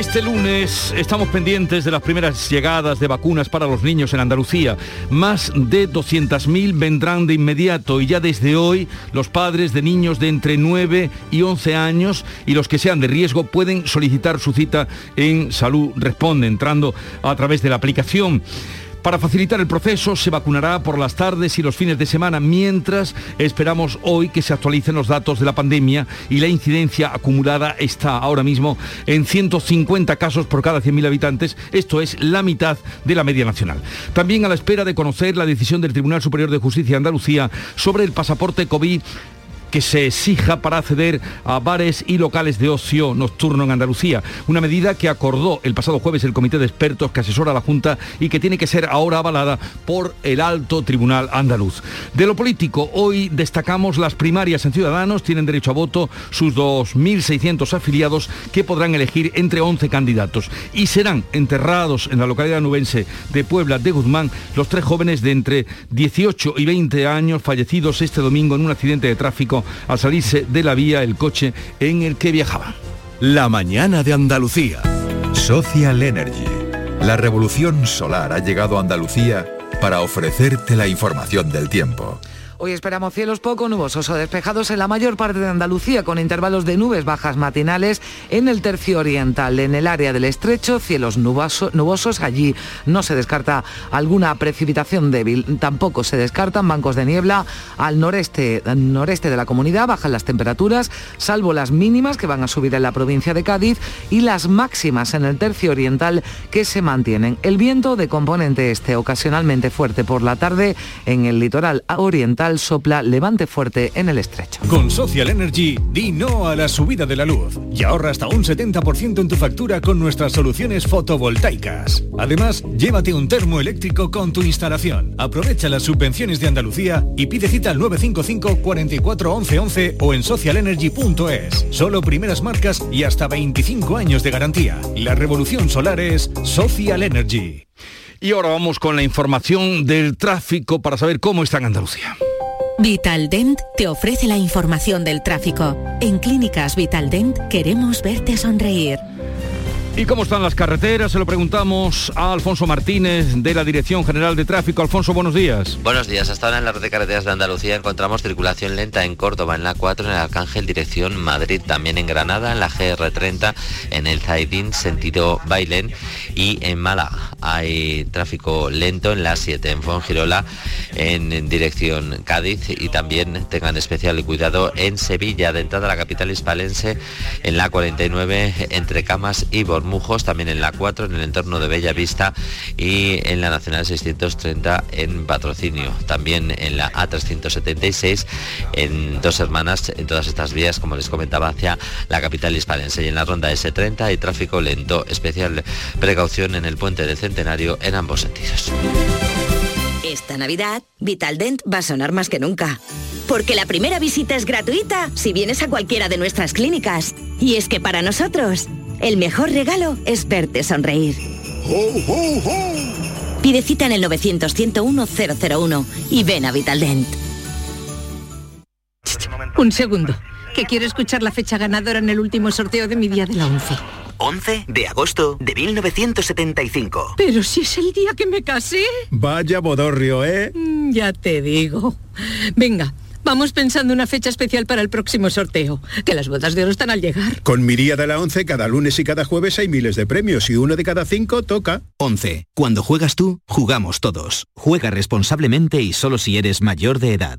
Este lunes estamos pendientes de las primeras llegadas de vacunas para los niños en Andalucía. Más de 200.000 vendrán de inmediato y ya desde hoy los padres de niños de entre 9 y 11 años y los que sean de riesgo pueden solicitar su cita en Salud Responde entrando a través de la aplicación. Para facilitar el proceso se vacunará por las tardes y los fines de semana, mientras esperamos hoy que se actualicen los datos de la pandemia y la incidencia acumulada está ahora mismo en 150 casos por cada 100.000 habitantes, esto es la mitad de la media nacional. También a la espera de conocer la decisión del Tribunal Superior de Justicia de Andalucía sobre el pasaporte COVID que se exija para acceder a bares y locales de ocio nocturno en Andalucía. Una medida que acordó el pasado jueves el comité de expertos que asesora a la Junta y que tiene que ser ahora avalada por el alto tribunal andaluz. De lo político, hoy destacamos las primarias en Ciudadanos, tienen derecho a voto sus 2.600 afiliados que podrán elegir entre 11 candidatos y serán enterrados en la localidad nubense de Puebla de Guzmán los tres jóvenes de entre 18 y 20 años fallecidos este domingo en un accidente de tráfico al salirse de la vía el coche en el que viajaban. La mañana de Andalucía. Social Energy. La revolución solar ha llegado a Andalucía para ofrecerte la información del tiempo. Hoy esperamos cielos poco nubosos o despejados en la mayor parte de Andalucía, con intervalos de nubes bajas matinales en el tercio oriental. En el área del estrecho, cielos nubosos. Allí no se descarta alguna precipitación débil. Tampoco se descartan bancos de niebla al noreste, noreste de la comunidad. Bajan las temperaturas, salvo las mínimas que van a subir en la provincia de Cádiz y las máximas en el tercio oriental que se mantienen. El viento de componente este, ocasionalmente fuerte por la tarde en el litoral oriental sopla levante fuerte en el estrecho. Con Social Energy, di no a la subida de la luz y ahorra hasta un 70% en tu factura con nuestras soluciones fotovoltaicas. Además, llévate un termo eléctrico con tu instalación. Aprovecha las subvenciones de Andalucía y pide cita al 955 44 11 11 o en socialenergy.es. Solo primeras marcas y hasta 25 años de garantía. La revolución solar es Social Energy. Y ahora vamos con la información del tráfico para saber cómo está en Andalucía. Vitaldent te ofrece la información del tráfico. En Clínicas Vitaldent queremos verte sonreír. ¿Y cómo están las carreteras? Se lo preguntamos a Alfonso Martínez de la Dirección General de Tráfico. Alfonso, buenos días. Buenos días. Hasta ahora en la red de carreteras de Andalucía encontramos circulación lenta en Córdoba, en la 4, en el Arcángel, dirección Madrid, también en Granada, en la GR30, en el Zaidín, sentido Bailén y en Málaga. Hay tráfico lento en la 7, en Fongirola, en, dirección Cádiz y también tengan especial cuidado en Sevilla, de entrada a la capital hispalense, en la 49, entre Camas y Bormujos Mujos, también en la 4, en el entorno de Bella Vista y en la Nacional 630 en Patrocinio. También en la A376 en Dos Hermanas, en todas estas vías, como les comentaba, hacia la capital hispalense. Y en la ronda S30 hay tráfico lento, especial precaución en el puente del Centenario en ambos sentidos. Esta Navidad, Vitaldent va a sonar más que nunca. Porque la primera visita es gratuita si vienes a cualquiera de nuestras clínicas. Y es que para nosotros, el mejor regalo es verte sonreír. Pide cita en el 900-101-001 y ven a Vitaldent. Un segundo, que quiero escuchar la fecha ganadora en el último sorteo de mi día de la 11. 11 de agosto de 1975. Pero si es el día que me casé. Vaya bodorrio, ¿eh? Mm, ya te digo. Venga, Vamos pensando una fecha especial para el próximo sorteo, que las bodas de oro están al llegar. Con Miría de la 11, cada lunes y cada jueves hay miles de premios y uno de cada cinco toca. 11. Cuando juegas tú, jugamos todos. Juega responsablemente y solo si eres mayor de edad.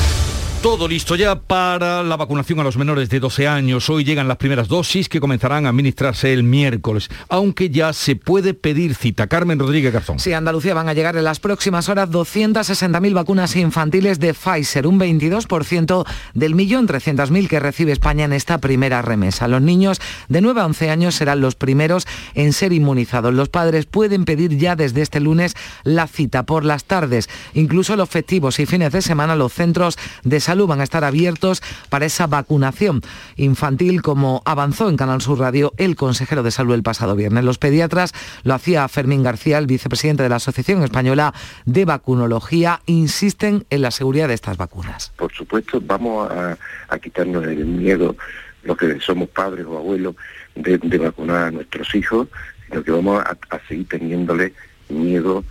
Todo listo ya para la vacunación a los menores de 12 años. Hoy llegan las primeras dosis que comenzarán a administrarse el miércoles, aunque ya se puede pedir cita. Carmen Rodríguez Garzón. Sí, Andalucía van a llegar en las próximas horas 260.000 vacunas infantiles de Pfizer, un 22% del millón 300.000 que recibe España en esta primera remesa. Los niños de 9 a 11 años serán los primeros en ser inmunizados. Los padres pueden pedir ya desde este lunes la cita por las tardes. Incluso los festivos y fines de semana los centros de salud salud van a estar abiertos para esa vacunación infantil, como avanzó en Canal Sur Radio el consejero de salud el pasado viernes. Los pediatras lo hacía Fermín García, el vicepresidente de la Asociación Española de Vacunología, insisten en la seguridad de estas vacunas. Por supuesto, vamos a, quitarnos el miedo, los que somos padres o abuelos, de, vacunar a nuestros hijos, sino que vamos a, seguir teniéndole miedo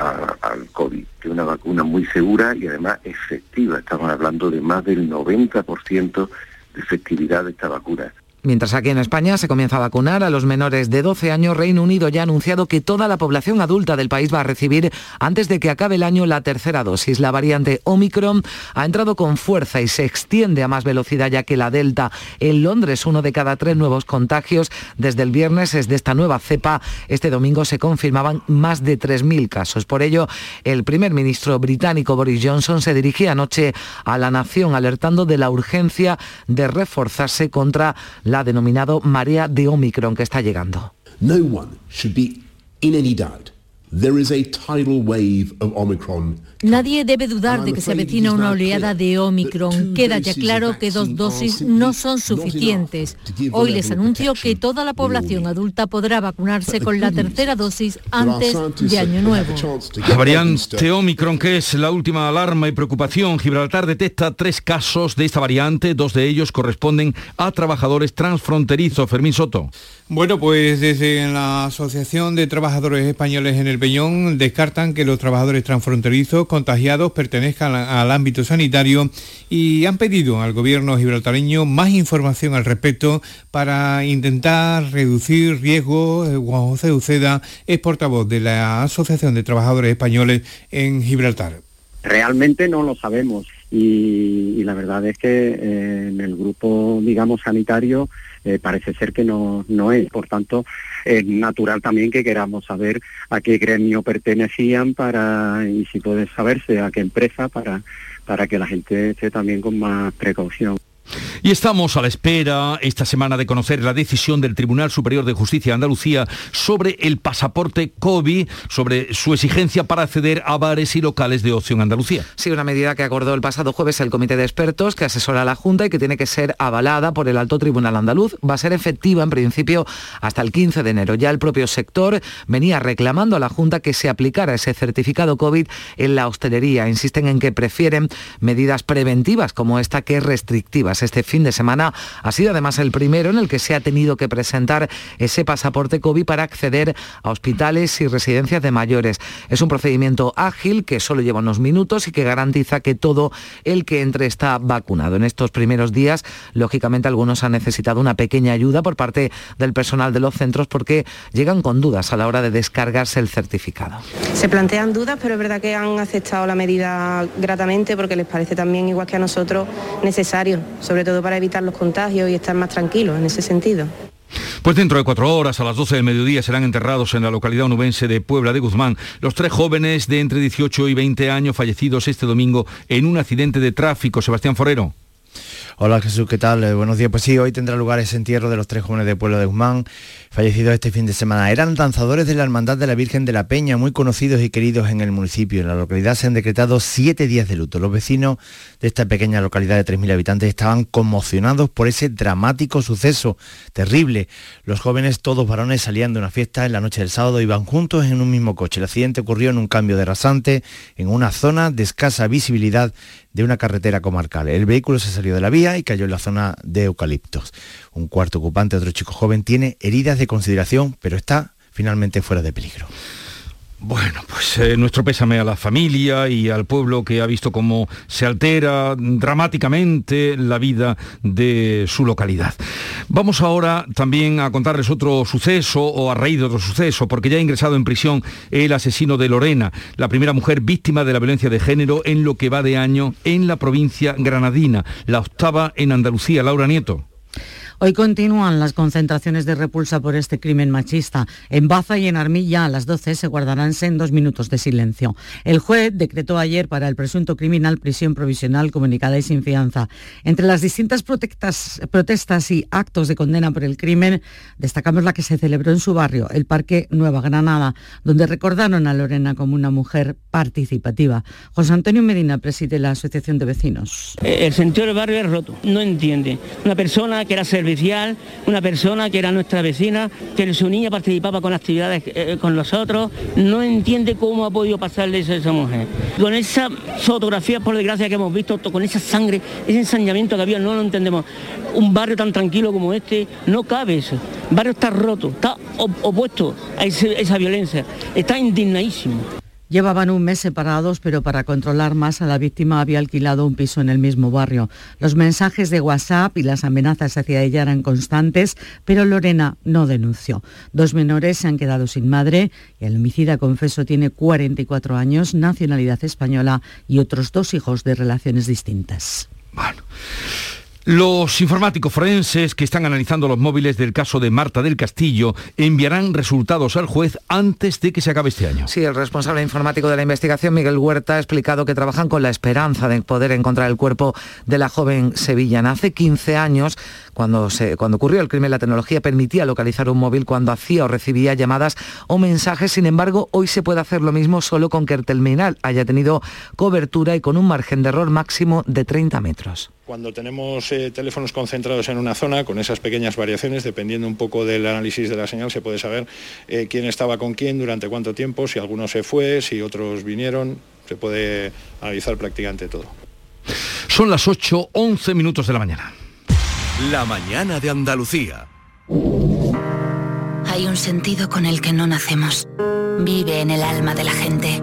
al COVID, que es una vacuna muy segura y además efectiva. Estamos hablando de más del 90% de efectividad de esta vacuna. Mientras aquí en España se comienza a vacunar a los menores de 12 años, Reino Unido ya ha anunciado que toda la población adulta del país va a recibir antes de que acabe el año la tercera dosis. La variante Omicron ha entrado con fuerza y se extiende a más velocidad ya que la Delta en Londres, uno de cada tres nuevos contagios desde el viernes es de esta nueva cepa. Este domingo se confirmaban más de 3.000 casos. Por ello, el primer ministro británico Boris Johnson se dirigía anoche a la nación alertando de la urgencia de reforzarse contra la denominado marea de Omicron que está llegando. No one should be in any doubt. There is a tidal wave of Omicron Nadie debe dudar de que se avecina una oleada de Omicron. Queda ya claro que dos dosis no son suficientes. Hoy les anuncio que toda la población adulta podrá vacunarse con la tercera dosis antes de Año Nuevo. La variante Omicron, que es la última alarma y preocupación, Gibraltar detecta tres casos de esta variante, dos de ellos corresponden a trabajadores transfronterizos. Fermín Soto. Bueno, pues desde la Asociación de Trabajadores Españoles en el Peñón descartan que los trabajadores transfronterizos contagiados pertenezcan al ámbito sanitario y han pedido al gobierno gibraltareño más información al respecto para intentar reducir riesgos. Juan José Uceda es portavoz de la Asociación de Trabajadores Españoles en Gibraltar. Realmente no lo sabemos y, la verdad es que eh, en el grupo, digamos, sanitario eh, parece ser que no, no es. Por tanto, es natural también que queramos saber a qué gremio pertenecían para, y si puede saberse a qué empresa para, para que la gente esté también con más precaución. Y estamos a la espera esta semana de conocer la decisión del Tribunal Superior de Justicia de Andalucía sobre el pasaporte COVID, sobre su exigencia para acceder a bares y locales de ocio en Andalucía. Sí, una medida que acordó el pasado jueves el Comité de Expertos que asesora a la Junta y que tiene que ser avalada por el Alto Tribunal Andaluz. Va a ser efectiva en principio hasta el 15 de enero. Ya el propio sector venía reclamando a la Junta que se aplicara ese certificado COVID en la hostelería. Insisten en que prefieren medidas preventivas como esta que restrictivas. Este fin de semana ha sido además el primero en el que se ha tenido que presentar ese pasaporte COVID para acceder a hospitales y residencias de mayores. Es un procedimiento ágil que solo lleva unos minutos y que garantiza que todo el que entre está vacunado. En estos primeros días, lógicamente, algunos han necesitado una pequeña ayuda por parte del personal de los centros porque llegan con dudas a la hora de descargarse el certificado. Se plantean dudas, pero es verdad que han aceptado la medida gratamente porque les parece también, igual que a nosotros, necesario sobre todo para evitar los contagios y estar más tranquilos en ese sentido. Pues dentro de cuatro horas, a las 12 del mediodía, serán enterrados en la localidad onubense de Puebla de Guzmán los tres jóvenes de entre 18 y 20 años fallecidos este domingo en un accidente de tráfico. Sebastián Forero. Hola Jesús, ¿qué tal? Eh, buenos días. Pues sí, hoy tendrá lugar ese entierro de los tres jóvenes de Pueblo de Guzmán, fallecidos este fin de semana. Eran danzadores de la Hermandad de la Virgen de la Peña, muy conocidos y queridos en el municipio. En la localidad se han decretado siete días de luto. Los vecinos de esta pequeña localidad de 3.000 habitantes estaban conmocionados por ese dramático suceso terrible. Los jóvenes, todos varones, salían de una fiesta en la noche del sábado, iban juntos en un mismo coche. El accidente ocurrió en un cambio de rasante, en una zona de escasa visibilidad de una carretera comarcal. El vehículo se salió de la vía y cayó en la zona de eucaliptos. Un cuarto ocupante, otro chico joven, tiene heridas de consideración, pero está finalmente fuera de peligro. Bueno, pues eh, nuestro pésame a la familia y al pueblo que ha visto cómo se altera dramáticamente la vida de su localidad. Vamos ahora también a contarles otro suceso o a raíz de otro suceso, porque ya ha ingresado en prisión el asesino de Lorena, la primera mujer víctima de la violencia de género en lo que va de año en la provincia granadina, la octava en Andalucía. Laura Nieto. Hoy continúan las concentraciones de repulsa por este crimen machista. En Baza y en Armilla a las 12 se guardarán dos minutos de silencio. El juez decretó ayer para el presunto criminal prisión provisional comunicada y sin fianza. Entre las distintas protestas y actos de condena por el crimen, destacamos la que se celebró en su barrio, el Parque Nueva Granada, donde recordaron a Lorena como una mujer participativa. José Antonio Medina preside la Asociación de Vecinos. El sentido del barrio es roto, no entiende. Una persona que era una persona que era nuestra vecina, que su niña participaba con actividades eh, con nosotros, no entiende cómo ha podido pasarle eso a esa mujer. Con esa fotografía, por desgracia, que hemos visto, con esa sangre, ese ensañamiento que había, no lo entendemos. Un barrio tan tranquilo como este, no cabe eso. El barrio está roto, está opuesto a esa violencia, está indignadísimo. Llevaban un mes separados, pero para controlar más a la víctima había alquilado un piso en el mismo barrio. Los mensajes de WhatsApp y las amenazas hacia ella eran constantes, pero Lorena no denunció. Dos menores se han quedado sin madre y el homicida confeso tiene 44 años, nacionalidad española y otros dos hijos de relaciones distintas. Bueno. Los informáticos forenses que están analizando los móviles del caso de Marta del Castillo enviarán resultados al juez antes de que se acabe este año. Sí, el responsable informático de la investigación, Miguel Huerta, ha explicado que trabajan con la esperanza de poder encontrar el cuerpo de la joven sevillana. Hace 15 años, cuando, se, cuando ocurrió el crimen, la tecnología permitía localizar un móvil cuando hacía o recibía llamadas o mensajes. Sin embargo, hoy se puede hacer lo mismo solo con que el terminal haya tenido cobertura y con un margen de error máximo de 30 metros. Cuando tenemos eh, teléfonos concentrados en una zona, con esas pequeñas variaciones, dependiendo un poco del análisis de la señal, se puede saber eh, quién estaba con quién, durante cuánto tiempo, si alguno se fue, si otros vinieron, se puede analizar prácticamente todo. Son las 8, 11 minutos de la mañana. La mañana de Andalucía. Hay un sentido con el que no nacemos. Vive en el alma de la gente.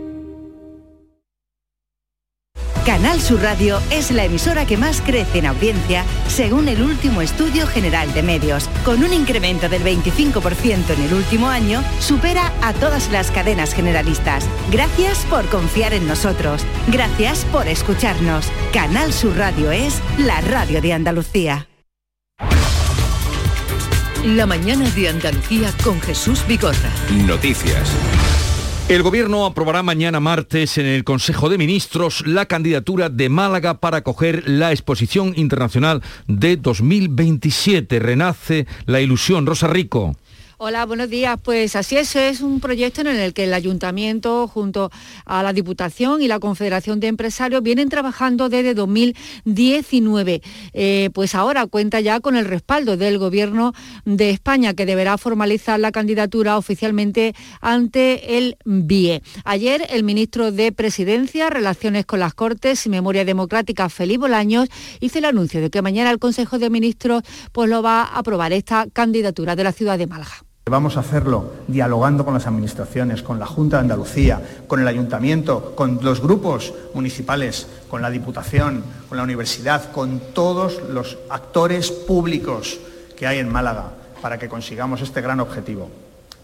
Canal Sur Radio es la emisora que más crece en audiencia según el último estudio general de medios. Con un incremento del 25% en el último año, supera a todas las cadenas generalistas. Gracias por confiar en nosotros. Gracias por escucharnos. Canal Sur Radio es la radio de Andalucía. La mañana de Andalucía con Jesús Bigorra. Noticias. El Gobierno aprobará mañana martes en el Consejo de Ministros la candidatura de Málaga para acoger la Exposición Internacional de 2027. Renace la ilusión. Rosa Rico. Hola, buenos días. Pues así es, es un proyecto en el que el Ayuntamiento junto a la Diputación y la Confederación de Empresarios vienen trabajando desde 2019. Eh, pues ahora cuenta ya con el respaldo del Gobierno de España que deberá formalizar la candidatura oficialmente ante el BIE. Ayer el ministro de Presidencia, Relaciones con las Cortes y Memoria Democrática, Felipe Bolaños, hizo el anuncio de que mañana el Consejo de Ministros pues, lo va a aprobar esta candidatura de la ciudad de Málaga. Vamos a hacerlo dialogando con las administraciones, con la Junta de Andalucía, con el Ayuntamiento, con los grupos municipales, con la Diputación, con la Universidad, con todos los actores públicos que hay en Málaga para que consigamos este gran objetivo.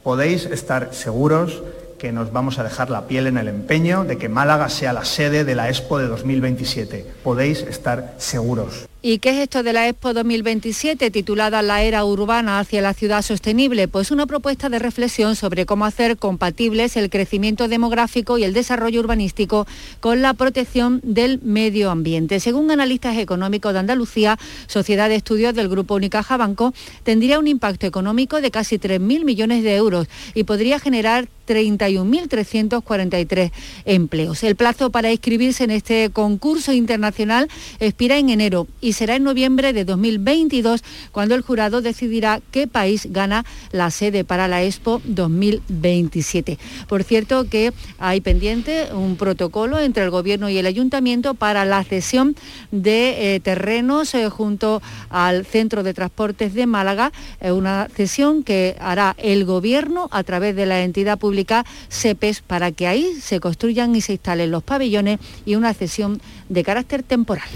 Podéis estar seguros que nos vamos a dejar la piel en el empeño de que Málaga sea la sede de la Expo de 2027. Podéis estar seguros. ¿Y qué es esto de la Expo 2027 titulada La era urbana hacia la ciudad sostenible? Pues una propuesta de reflexión sobre cómo hacer compatibles el crecimiento demográfico y el desarrollo urbanístico con la protección del medio ambiente. Según analistas económicos de Andalucía, Sociedad de Estudios del Grupo Unicaja Banco, tendría un impacto económico de casi 3.000 millones de euros y podría generar 31.343 empleos. El plazo para inscribirse en este concurso internacional expira en enero será en noviembre de 2022 cuando el jurado decidirá qué país gana la sede para la Expo 2027. Por cierto que hay pendiente un protocolo entre el Gobierno y el Ayuntamiento para la cesión de eh, terrenos eh, junto al Centro de Transportes de Málaga, eh, una cesión que hará el Gobierno a través de la entidad pública CEPES para que ahí se construyan y se instalen los pabellones y una cesión de carácter temporal.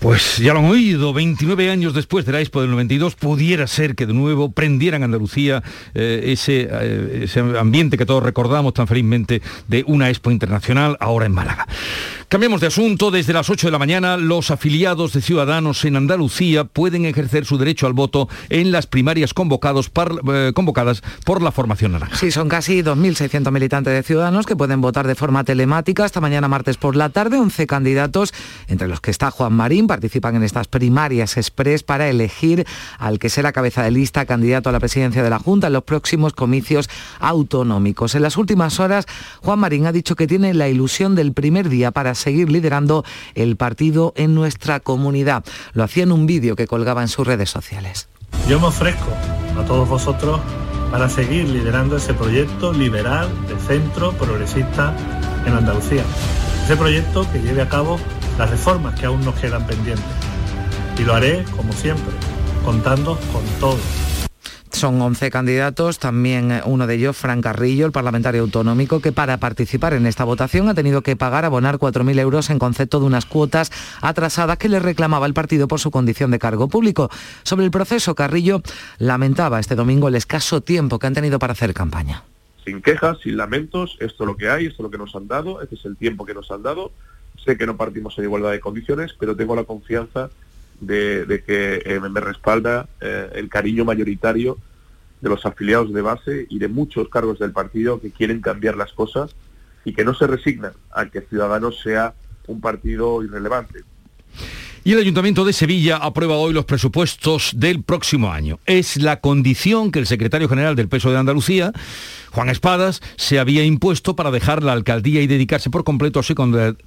Pues ya lo han oído, 29 años después de la Expo del 92, pudiera ser que de nuevo prendieran Andalucía eh, ese, eh, ese ambiente que todos recordamos tan felizmente de una Expo internacional ahora en Málaga. Cambiamos de asunto. Desde las 8 de la mañana, los afiliados de Ciudadanos en Andalucía pueden ejercer su derecho al voto en las primarias eh, convocadas por la Formación Naranja. Sí, son casi 2.600 militantes de Ciudadanos que pueden votar de forma telemática esta mañana martes por la tarde. 11 candidatos, entre los que está Juan Marín, participan en estas primarias express para elegir al que será cabeza de lista candidato a la presidencia de la Junta en los próximos comicios autonómicos. En las últimas horas, Juan Marín ha dicho que tiene la ilusión del primer día para seguir liderando el partido en nuestra comunidad. Lo hacía en un vídeo que colgaba en sus redes sociales. Yo me ofrezco a todos vosotros para seguir liderando ese proyecto liberal de centro progresista en Andalucía. Ese proyecto que lleve a cabo las reformas que aún nos quedan pendientes. Y lo haré, como siempre, contando con todos son 11 candidatos, también eh, uno de ellos, Fran Carrillo, el parlamentario autonómico, que para participar en esta votación ha tenido que pagar, abonar 4.000 euros en concepto de unas cuotas atrasadas que le reclamaba el partido por su condición de cargo público. Sobre el proceso, Carrillo lamentaba este domingo el escaso tiempo que han tenido para hacer campaña. Sin quejas, sin lamentos, esto es lo que hay, esto es lo que nos han dado, este es el tiempo que nos han dado. Sé que no partimos en igualdad de condiciones, pero tengo la confianza de, que eh, me respalda eh, el cariño mayoritario de los afiliados de base y de muchos cargos del partido que quieren cambiar las cosas y que no se resignan a que Ciudadanos sea un partido irrelevante. Y el Ayuntamiento de Sevilla aprueba hoy los presupuestos del próximo año. Es la condición que el secretario general del Peso de Andalucía Juan Espadas se había impuesto para dejar la alcaldía y dedicarse por completo a su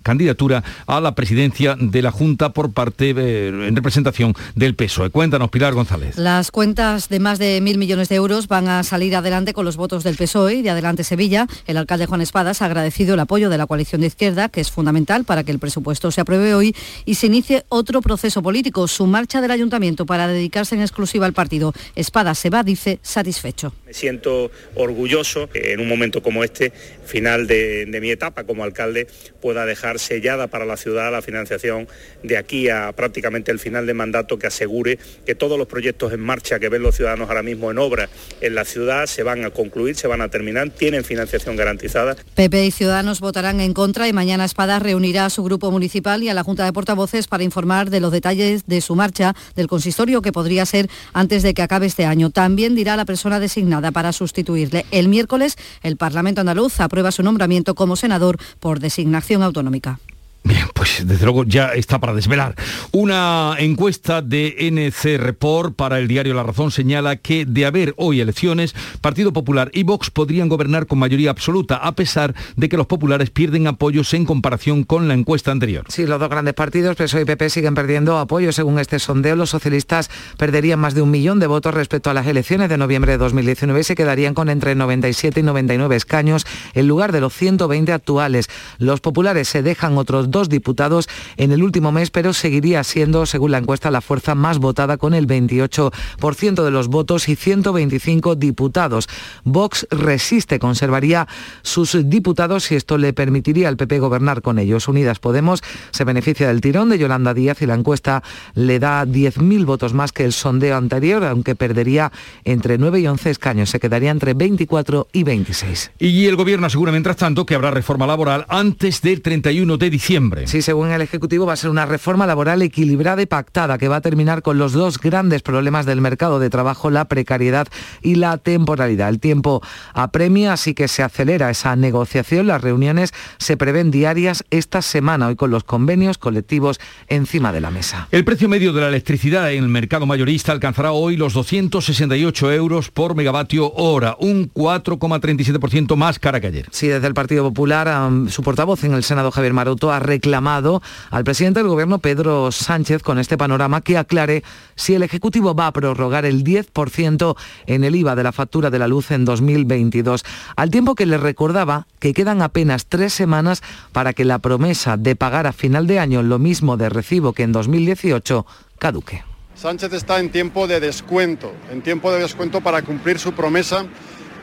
candidatura a la presidencia de la Junta por parte, eh, en representación del PSOE. Cuéntanos, Pilar González. Las cuentas de más de mil millones de euros van a salir adelante con los votos del PSOE y de Adelante Sevilla. El alcalde Juan Espadas ha agradecido el apoyo de la coalición de izquierda, que es fundamental para que el presupuesto se apruebe hoy y se inicie otro proceso político, su marcha del ayuntamiento para dedicarse en exclusiva al partido. Espadas se va, dice, satisfecho. Siento orgulloso en un momento como este, final de, mi etapa como alcalde, pueda dejar sellada para la ciudad la financiación de aquí a prácticamente el final de mandato que asegure que todos los proyectos en marcha que ven los ciudadanos ahora mismo en obra en la ciudad se van a concluir, se van a terminar, tienen financiación garantizada. PP y Ciudadanos votarán en contra y mañana Espada reunirá a su grupo municipal y a la Junta de Portavoces para informar de los detalles de su marcha del consistorio que podría ser antes de que acabe este año. También dirá la persona designada para sustituirle. El miércoles miércoles el Parlamento andaluz aprueba su nombramiento como senador por designación autonómica. Bien, pues desde luego ya está para desvelar. Una encuesta de NC Report para el diario La Razón señala que de haber hoy elecciones, Partido Popular y Vox podrían gobernar con mayoría absoluta, a pesar de que los populares pierden apoyos en comparación con la encuesta anterior. Sí, los dos grandes partidos, PSOE y PP, siguen perdiendo apoyo. Según este sondeo, los socialistas perderían más de un millón de votos respecto a las elecciones de noviembre de 2019 y se quedarían con entre 97 y 99 escaños en lugar de los 120 actuales. Los populares se dejan otros dos diputados en el último mes, pero seguiría siendo, según la encuesta, la fuerza más votada con el 28% de los votos y 125 diputados. Vox resiste, conservaría sus diputados y esto le permitiría al PP gobernar con ellos. Unidas Podemos se beneficia del tirón de Yolanda Díaz y la encuesta le da 10.000 votos más que el sondeo anterior, aunque perdería entre 9 y 11 escaños. Se quedaría entre 24 y 26. Y el gobierno asegura, mientras tanto, que habrá reforma laboral antes del 31 de diciembre Sí, según el Ejecutivo va a ser una reforma laboral equilibrada y pactada que va a terminar con los dos grandes problemas del mercado de trabajo, la precariedad y la temporalidad. El tiempo apremia, así que se acelera esa negociación. Las reuniones se prevén diarias esta semana, hoy con los convenios colectivos encima de la mesa. El precio medio de la electricidad en el mercado mayorista alcanzará hoy los 268 euros por megavatio hora, un 4,37% más cara que ayer. Sí, desde el Partido Popular, su portavoz en el Senado, Javier Maroto, ha reclamado al presidente del gobierno Pedro Sánchez con este panorama que aclare si el Ejecutivo va a prorrogar el 10% en el IVA de la factura de la luz en 2022, al tiempo que le recordaba que quedan apenas tres semanas para que la promesa de pagar a final de año lo mismo de recibo que en 2018 caduque. Sánchez está en tiempo de descuento, en tiempo de descuento para cumplir su promesa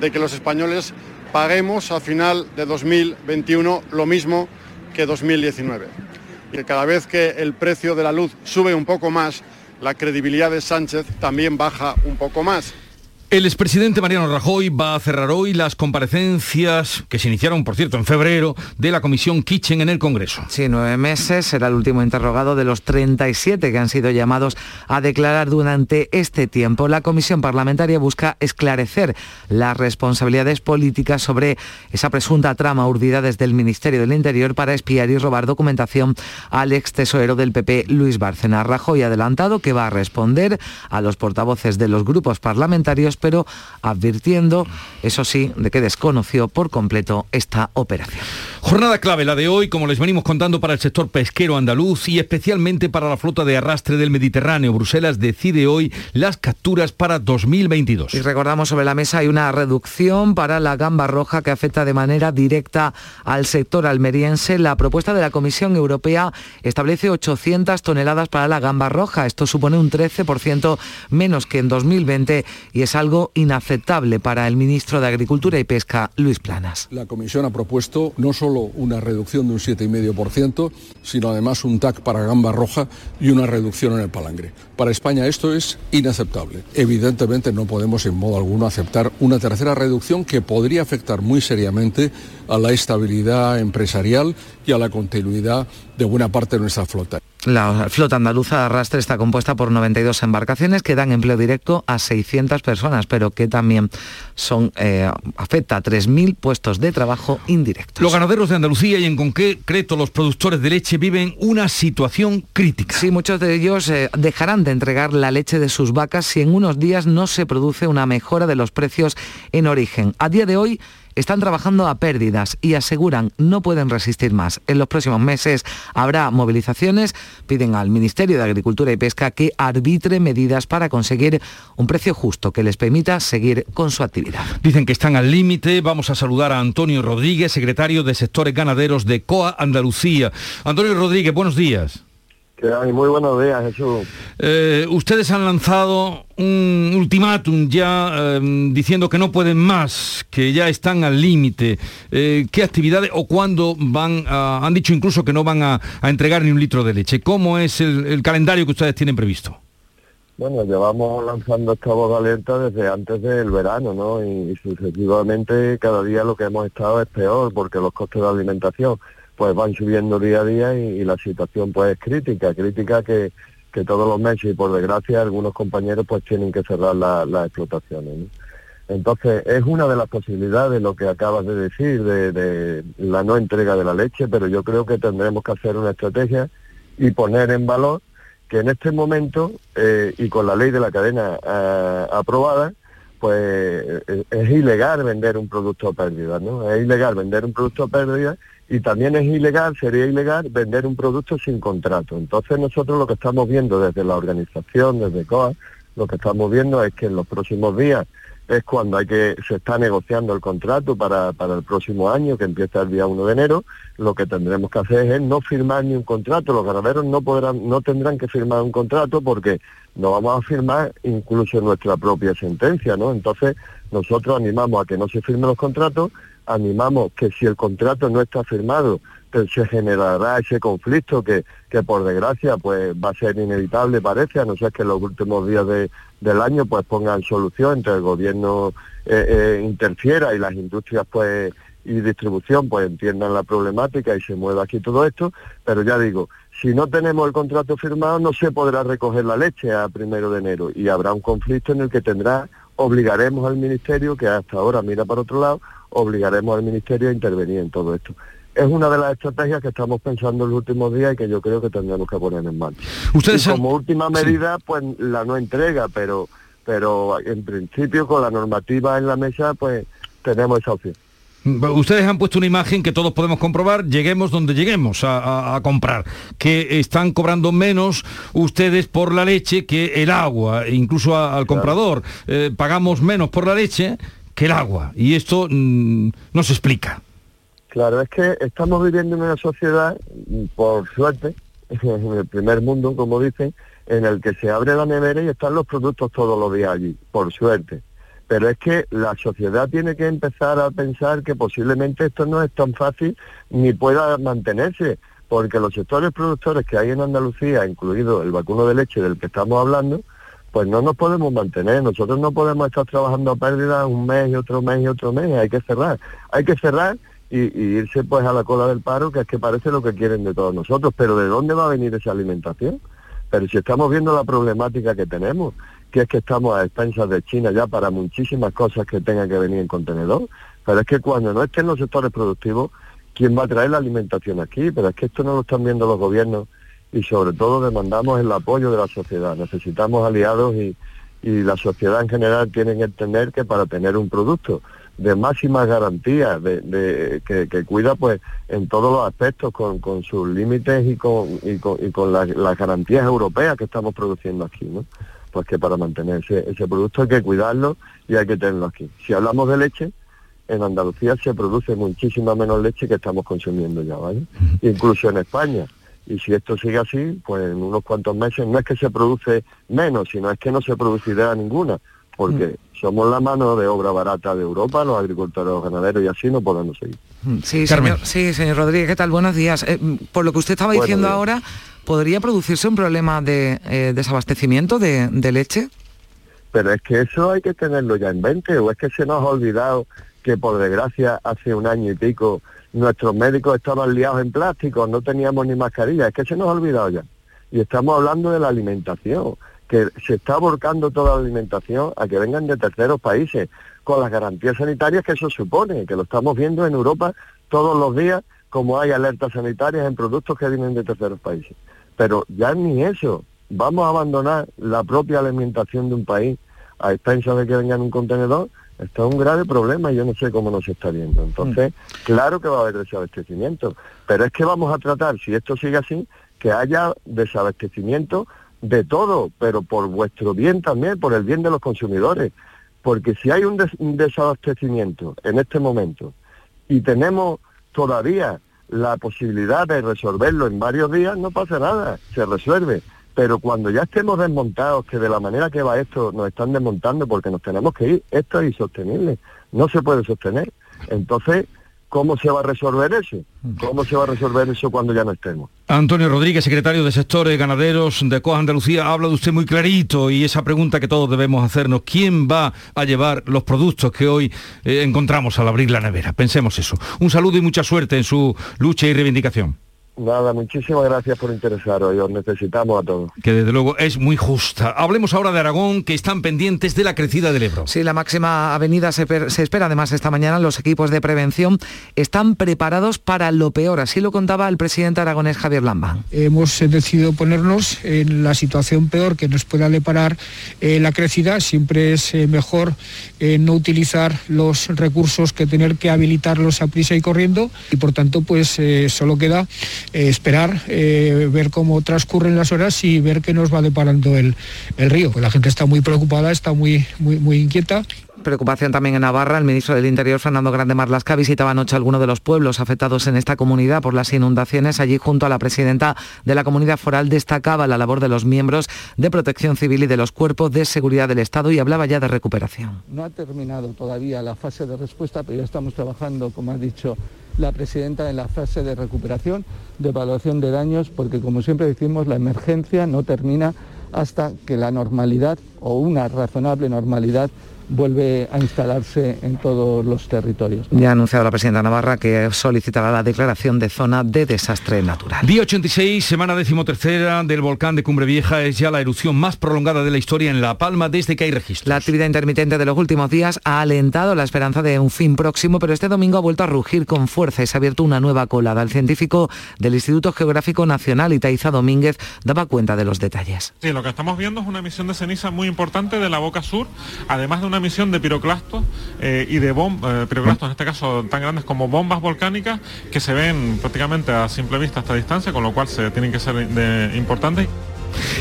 de que los españoles paguemos a final de 2021 lo mismo que 2019. Y cada vez que el precio de la luz sube un poco más, la credibilidad de Sánchez también baja un poco más. El expresidente Mariano Rajoy va a cerrar hoy las comparecencias que se iniciaron, por cierto, en febrero, de la Comisión Kitchen en el Congreso. Sí, nueve meses será el último interrogado de los 37 que han sido llamados a declarar durante este tiempo. La Comisión Parlamentaria busca esclarecer las responsabilidades políticas sobre esa presunta trama urdida desde el Ministerio del Interior para espiar y robar documentación al ex tesorero del PP, Luis Bárcena. Rajoy ha adelantado que va a responder a los portavoces de los grupos parlamentarios pero advirtiendo, eso sí, de que desconoció por completo esta operación. Jornada clave la de hoy, como les venimos contando para el sector pesquero andaluz y especialmente para la flota de arrastre del Mediterráneo. Bruselas decide hoy las capturas para 2022. Y recordamos sobre la mesa hay una reducción para la gamba roja que afecta de manera directa al sector almeriense. La propuesta de la Comisión Europea establece 800 toneladas para la gamba roja. Esto supone un 13% menos que en 2020 y es algo inaceptable para el ministro de Agricultura y Pesca, Luis Planas. La Comisión ha propuesto no solo una reducción de un 7,5%, sino además un TAC para gamba roja y una reducción en el palangre. Para España esto es inaceptable. Evidentemente no podemos en modo alguno aceptar una tercera reducción que podría afectar muy seriamente a la estabilidad empresarial y a la continuidad de buena parte de nuestra flota. La flota andaluza de arrastre está compuesta por 92 embarcaciones que dan empleo directo a 600 personas, pero que también son, eh, afecta a 3.000 puestos de trabajo indirectos. Los ganaderos de Andalucía y en concreto los productores de leche viven una situación crítica. Sí, muchos de ellos eh, dejarán de entregar la leche de sus vacas si en unos días no se produce una mejora de los precios en origen. A día de hoy, están trabajando a pérdidas y aseguran no pueden resistir más. En los próximos meses habrá movilizaciones, piden al Ministerio de Agricultura y Pesca que arbitre medidas para conseguir un precio justo que les permita seguir con su actividad. Dicen que están al límite. Vamos a saludar a Antonio Rodríguez, secretario de Sectores Ganaderos de COA Andalucía. Antonio Rodríguez, buenos días. Muy buenos días, Jesús. Eh, ustedes han lanzado un ultimátum ya em, diciendo que no pueden más, que ya están al límite. Eh, ¿Qué actividades o cuándo van a, han dicho incluso que no van a, entregar ni un litro de leche? ¿Cómo es el, calendario que ustedes tienen previsto? Bueno, llevamos lanzando esta voz alerta desde antes del verano, ¿no? Y, y sucesivamente cada día lo que hemos estado es peor porque los costes de alimentación pues van subiendo día a día y, la situación pues es crítica, crítica que, todos los meses y por desgracia algunos compañeros pues tienen que cerrar las explotaciones. Entonces es una de las posibilidades lo que acabas de decir de, la no entrega de la leche, pero yo creo que tendremos que hacer una estrategia y poner en valor que en este momento eh, y con la ley de la cadena eh, aprobada, pues eh, es ilegal vender un producto a pérdida, ¿no? Es ilegal vender un producto a pérdida y también es ilegal, sería ilegal vender un producto sin contrato. Entonces nosotros lo que estamos viendo desde la organización, desde COA, lo que estamos viendo es que en los próximos días es cuando hay que se está negociando el contrato para, para el próximo año, que empieza el día 1 de enero, lo que tendremos que hacer es no firmar ni un contrato. Los ganaderos no podrán, no tendrán que firmar un contrato porque no vamos a firmar incluso nuestra propia sentencia, ¿no? Entonces, nosotros animamos a que no se firmen los contratos animamos que si el contrato no está firmado, pues se generará ese conflicto que, que por desgracia pues va a ser inevitable parece, a no ser que en los últimos días del año pues pongan solución entre el gobierno eh, eh, interfiera y las industrias pues y distribución pues entiendan la problemática y se mueva aquí todo esto, pero ya digo, si no tenemos el contrato firmado no se podrá recoger la leche a primero de enero y habrá un conflicto en el que tendrá, obligaremos al ministerio que hasta ahora mira para otro lado, obligaremos al Ministerio a intervenir en todo esto. Es una de las estrategias que estamos pensando en los últimos días y que yo creo que tendremos que poner en marcha. Ustedes como última medida, pues la no entrega, pero pero en principio con la normativa en la mesa, pues tenemos esa opción. Ustedes han puesto una imagen que todos podemos comprobar, lleguemos donde lleguemos a, comprar, que están cobrando menos ustedes por la leche que el agua, incluso al comprador. Eh, pagamos menos por la leche el agua, y esto mm, no se explica. Claro, es que estamos viviendo en una sociedad, por suerte, en el primer mundo, como dicen, en el que se abre la nevera y están los productos todos los días allí, por suerte pero es que la sociedad tiene que empezar a pensar que posiblemente esto no es tan fácil ni pueda mantenerse, porque los sectores productores que hay en Andalucía, incluido el vacuno de leche del que estamos hablando, pues no nos podemos mantener, nosotros no podemos estar trabajando a pérdida un mes y otro mes y otro mes, hay que cerrar, hay que cerrar y, irse pues a la cola del paro, que es que parece lo que quieren de todos nosotros, pero ¿de dónde va a venir esa alimentación? Pero si estamos viendo la problemática que tenemos, que es que estamos a expensas de China ya para muchísimas cosas que tengan que venir en contenedor, pero es que cuando no estén los sectores productivos, ¿quién va a traer la alimentación aquí? Pero es que esto no lo están viendo los gobiernos y sobre todo demandamos el apoyo de la sociedad. Necesitamos aliados y, la sociedad en general tiene que entender que para tener un producto de máxima garantía, de, que, cuida pues en todos los aspectos con, sus límites y con, y con, las, las garantías europeas que estamos produciendo aquí, ¿no? pues que para mantener ese, producto hay que cuidarlo y hay que tenerlo aquí. Si hablamos de leche, en Andalucía se produce muchísima menos leche que estamos consumiendo ya, ¿vale? Incluso en España. Y si esto sigue así, pues en unos cuantos meses no es que se produce menos, sino es que no se producirá ninguna, porque somos la mano de obra barata de Europa, los agricultores, los ganaderos y así no podemos seguir. Sí, señor, sí, señor Rodríguez, ¿qué tal? Buenos días. Eh, por lo que usted estaba diciendo ahora, ¿podría producirse un problema de eh, desabastecimiento de, leche? Pero es que eso hay que tenerlo ya en mente, o es que se nos ha olvidado que por desgracia hace un año y pico nuestros médicos estaban liados en plástico, no teníamos ni mascarilla, es que se nos ha olvidado ya. Y estamos hablando de la alimentación, que se está aborcando toda la alimentación a que vengan de terceros países, con las garantías sanitarias que eso supone, que lo estamos viendo en Europa todos los días, como hay alertas sanitarias en productos que vienen de terceros países. Pero ya ni eso. Vamos a abandonar la propia alimentación de un país a expensas de que venga en un contenedor. Esto es un grave problema y yo no sé cómo nos está viendo. Entonces, mm. claro que va a haber desabastecimiento. Pero es que vamos a tratar, si esto sigue así, que haya desabastecimiento de todo, pero por vuestro bien también, por el bien de los consumidores. Porque si hay un desabastecimiento en este momento y tenemos todavía la posibilidad de resolverlo en varios días, no pasa nada, se resuelve. Pero cuando ya estemos desmontados, que de la manera que va esto nos están desmontando porque nos tenemos que ir, esto es insostenible, no se puede sostener. Entonces, ¿Cómo se va a resolver eso? ¿Cómo se va a resolver eso cuando ya no estemos? Antonio Rodríguez, secretario de Sectores Ganaderos de COA Andalucía, habla de usted muy clarito y esa pregunta que todos debemos hacernos, ¿quién va a llevar los productos que hoy eh, encontramos al abrir la nevera? Pensemos eso. Un saludo y mucha suerte en su lucha y reivindicación. Nada, muchísimas gracias por interesaros, os necesitamos a todos. Que desde luego es muy justa. Hablemos ahora de Aragón, que están pendientes de la crecida del Ebro. Sí, la máxima avenida se, espera además esta mañana. Los equipos de prevención están preparados para lo peor. Así lo contaba el presidente aragonés Javier Lamba. Hemos eh, decidido ponernos en la situación peor que nos pueda deparar eh, la crecida. Siempre es eh, mejor no utilizar los recursos que tener que habilitarlos a prisa y corriendo. Y por tanto, pues solo queda eh, esperar, eh, ver cómo transcurren las horas y ver qué nos va deparando el, el río. Pues la gente está muy preocupada, está muy, muy, muy inquieta Preocupación también en Navarra. El ministro del Interior, Fernando Grande Marlasca, visitaba anoche algunos de los pueblos afectados en esta comunidad por las inundaciones. Allí, junto a la presidenta de la comunidad foral, destacaba la labor de los miembros de protección civil y de los cuerpos de seguridad del Estado y hablaba ya de recuperación. No ha terminado todavía la fase de respuesta, pero ya estamos trabajando, como ha dicho la presidenta, en la fase de recuperación, de evaluación de daños, porque como siempre decimos, la emergencia no termina hasta que la normalidad o una razonable normalidad vuelve a instalarse en todos los territorios. Ya ha anunciado la presidenta Navarra que solicitará la declaración de zona de desastre natural. Día 86, semana decimotercera del volcán de Cumbre Vieja, es ya la erupción más prolongada de la historia en La Palma desde que hay registros. La actividad intermitente de los últimos días ha alentado la esperanza de un fin próximo, pero este domingo ha vuelto a rugir con fuerza y se ha abierto una nueva colada. El científico del Instituto Geográfico Nacional, Itaiza Domínguez, daba cuenta de los detalles. Sí, lo que estamos viendo es una emisión de ceniza muy importante de la boca sur, además de una emisión de piroclastos eh, y de bombas, piroclastos en este caso tan grandes como bombas volcánicas que se ven prácticamente a simple vista a esta distancia, con lo cual se tienen que ser de, importantes.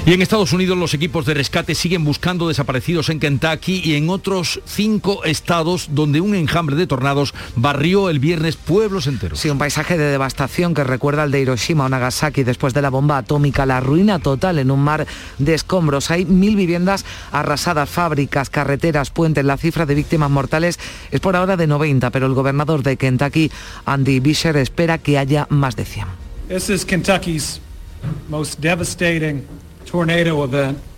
Y en Estados Unidos los equipos de rescate siguen buscando desaparecidos en Kentucky y en otros cinco estados donde un enjambre de tornados barrió el viernes pueblos enteros. Sí, un paisaje de devastación que recuerda al de Hiroshima o Nagasaki después de la bomba atómica, la ruina total en un mar de escombros. Hay mil viviendas arrasadas, fábricas, carreteras, puentes. La cifra de víctimas mortales es por ahora de 90, pero el gobernador de Kentucky, Andy Bisher, espera que haya más de 100. This is Kentucky's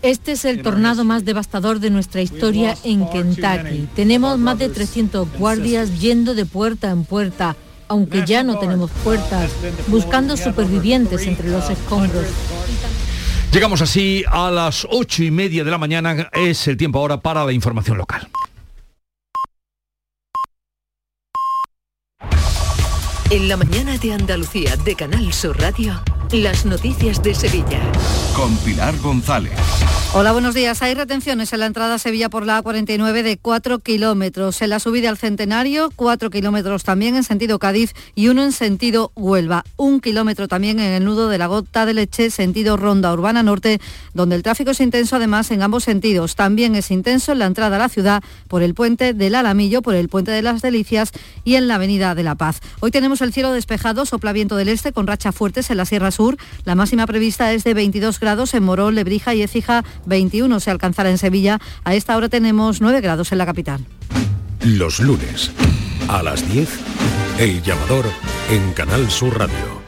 este es el tornado más devastador de nuestra historia en Kentucky. Tenemos más de 300 guardias yendo de puerta en puerta, aunque ya no tenemos puertas, buscando supervivientes entre los escombros. Llegamos así a las ocho y media de la mañana. Es el tiempo ahora para la información local. En la mañana de Andalucía de Canal Sur Radio. Las noticias de Sevilla. Con Pilar González. Hola, buenos días. Hay retenciones en la entrada a Sevilla por la A49 de 4 kilómetros. En la subida al Centenario, 4 kilómetros también en sentido Cádiz y uno en sentido Huelva. Un kilómetro también en el nudo de la Gota de Leche, sentido Ronda Urbana Norte, donde el tráfico es intenso además en ambos sentidos. También es intenso en la entrada a la ciudad por el puente del Alamillo, por el puente de las Delicias y en la avenida de la Paz. Hoy tenemos el cielo despejado, sopla viento del este con racha fuertes en la Sierra Sur la máxima prevista es de 22 grados en Morón, Lebrija y Écija, 21 se alcanzará en Sevilla. A esta hora tenemos 9 grados en la capital. Los lunes, a las 10, El Llamador en Canal Sur Radio.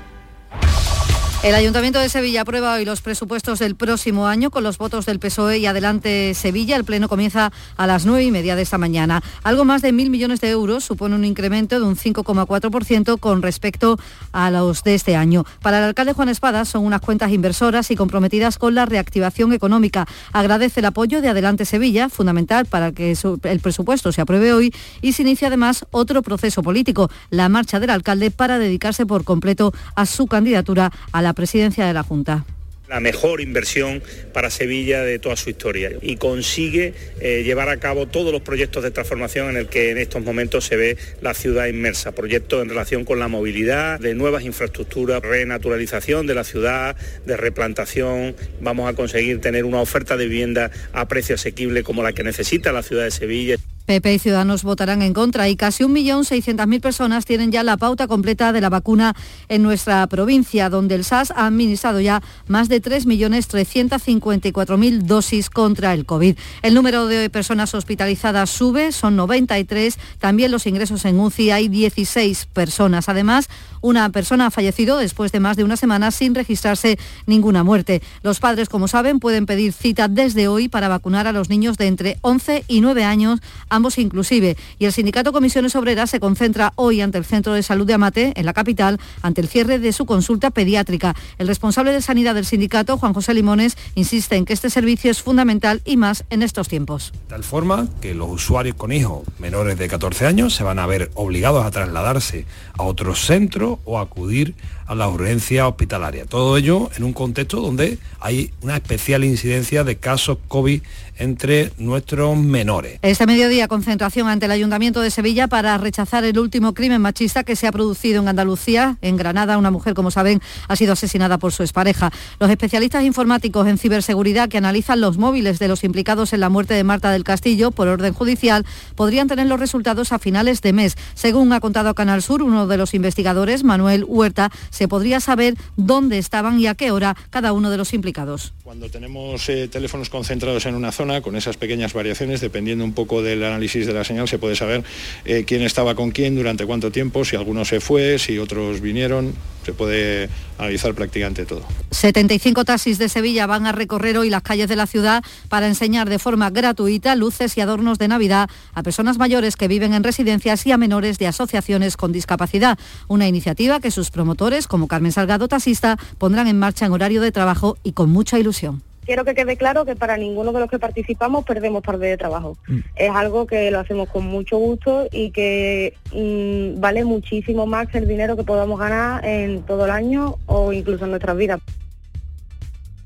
El Ayuntamiento de Sevilla aprueba hoy los presupuestos del próximo año con los votos del PSOE y Adelante Sevilla. El pleno comienza a las nueve y media de esta mañana. Algo más de mil millones de euros supone un incremento de un 5,4% con respecto a los de este año. Para el alcalde Juan Espada son unas cuentas inversoras y comprometidas con la reactivación económica. Agradece el apoyo de Adelante Sevilla, fundamental para que el presupuesto se apruebe hoy y se inicia además otro proceso político, la marcha del alcalde para dedicarse por completo a su candidatura a la presidencia de la Junta. La mejor inversión para Sevilla de toda su historia. Y consigue eh, llevar a cabo todos los proyectos de transformación en el que en estos momentos se ve la ciudad inmersa, proyectos en relación con la movilidad, de nuevas infraestructuras, renaturalización de la ciudad, de replantación, vamos a conseguir tener una oferta de vivienda a precio asequible como la que necesita la ciudad de Sevilla. PP y Ciudadanos votarán en contra y casi 1.600.000 personas tienen ya la pauta completa de la vacuna en nuestra provincia, donde el SAS ha administrado ya más de 3.354.000 dosis contra el COVID. El número de personas hospitalizadas sube, son 93. También los ingresos en UCI hay 16 personas. Además, una persona ha fallecido después de más de una semana sin registrarse ninguna muerte. Los padres, como saben, pueden pedir cita desde hoy para vacunar a los niños de entre 11 y 9 años ambos inclusive. Y el sindicato Comisiones Obreras se concentra hoy ante el Centro de Salud de Amate, en la capital, ante el cierre de su consulta pediátrica. El responsable de sanidad del sindicato, Juan José Limones, insiste en que este servicio es fundamental y más en estos tiempos. De tal forma que los usuarios con hijos menores de 14 años se van a ver obligados a trasladarse a otro centro o acudir a la urgencia hospitalaria. Todo ello en un contexto donde hay una especial incidencia de casos COVID entre nuestros menores. Este mediodía concentración ante el Ayuntamiento de Sevilla para rechazar el último crimen machista que se ha producido en Andalucía. En Granada, una mujer, como saben, ha sido asesinada por su expareja. Los especialistas informáticos en ciberseguridad que analizan los móviles de los implicados en la muerte de Marta del Castillo por orden judicial podrían tener los resultados a finales de mes. Según ha contado Canal Sur, uno de los investigadores, Manuel Huerta, se podría saber dónde estaban y a qué hora cada uno de los implicados. Cuando tenemos eh, teléfonos concentrados en una zona, con esas pequeñas variaciones, dependiendo un poco del análisis de la señal, se puede saber eh, quién estaba con quién, durante cuánto tiempo, si alguno se fue, si otros vinieron, se puede analizar prácticamente todo. 75 taxis de Sevilla van a recorrer hoy las calles de la ciudad para enseñar de forma gratuita luces y adornos de Navidad a personas mayores que viven en residencias y a menores de asociaciones con discapacidad. Una iniciativa que sus promotores, como Carmen Salgado Taxista, pondrán en marcha en horario de trabajo y con mucha ilusión. Quiero que quede claro que para ninguno de los que participamos perdemos tarde de trabajo. Mm. Es algo que lo hacemos con mucho gusto y que mm, vale muchísimo más el dinero que podamos ganar en todo el año o incluso en nuestras vidas.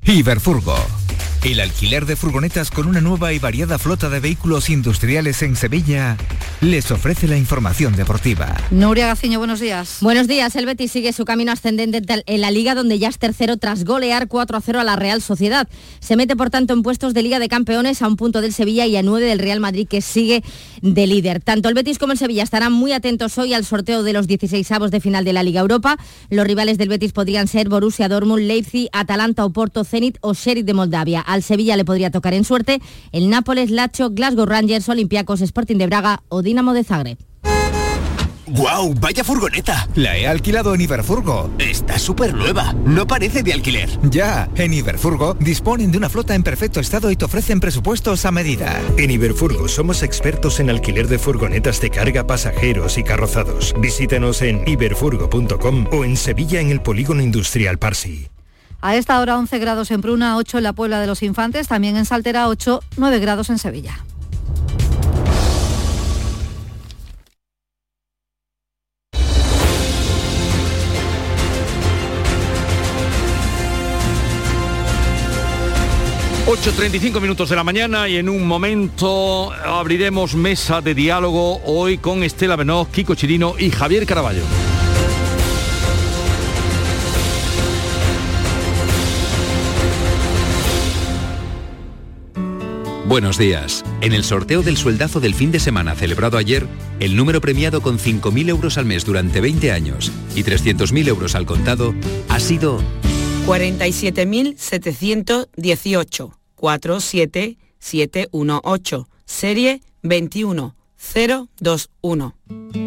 Iberfurgo El alquiler de furgonetas con una nueva y variada flota de vehículos industriales en Sevilla les ofrece la información deportiva. Nuria Gaciño, buenos días. Buenos días. El Betis sigue su camino ascendente en la liga donde ya es tercero tras golear 4 a 0 a la Real Sociedad. Se mete por tanto en puestos de Liga de Campeones a un punto del Sevilla y a nueve del Real Madrid que sigue de líder. Tanto el Betis como el Sevilla estarán muy atentos hoy al sorteo de los 16 avos de final de la Liga Europa. Los rivales del Betis podrían ser Borussia Dortmund, Leipzig, Atalanta, Oporto, Zenit o Sheriff de Moldavia. Al Sevilla le podría tocar en suerte el Nápoles, Lacho, Glasgow Rangers, Olympiacos, Sporting de Braga o Dinamo de Zagreb. ¡Guau! ¡Vaya furgoneta! La he alquilado en Iberfurgo. Está súper nueva. No parece de alquiler. Ya, en Iberfurgo disponen de una flota en perfecto estado y te ofrecen presupuestos a medida. En Iberfurgo somos expertos en alquiler de furgonetas de carga, pasajeros y carrozados. Visítenos en iberfurgo.com o en Sevilla en el Polígono Industrial Parsi. A esta hora 11 grados en Pruna, 8 en la Puebla de los Infantes, también en Saltera 8, 9 grados en Sevilla. ...8.35 minutos de la mañana y en un momento abriremos mesa de diálogo hoy con Estela Benoz, Kiko Chirino y Javier Caraballo. Buenos días. En el sorteo del sueldazo del fin de semana celebrado ayer, el número premiado con 5.000 euros al mes durante 20 años y 300.000 euros al contado ha sido 47.718 47718 serie 21021.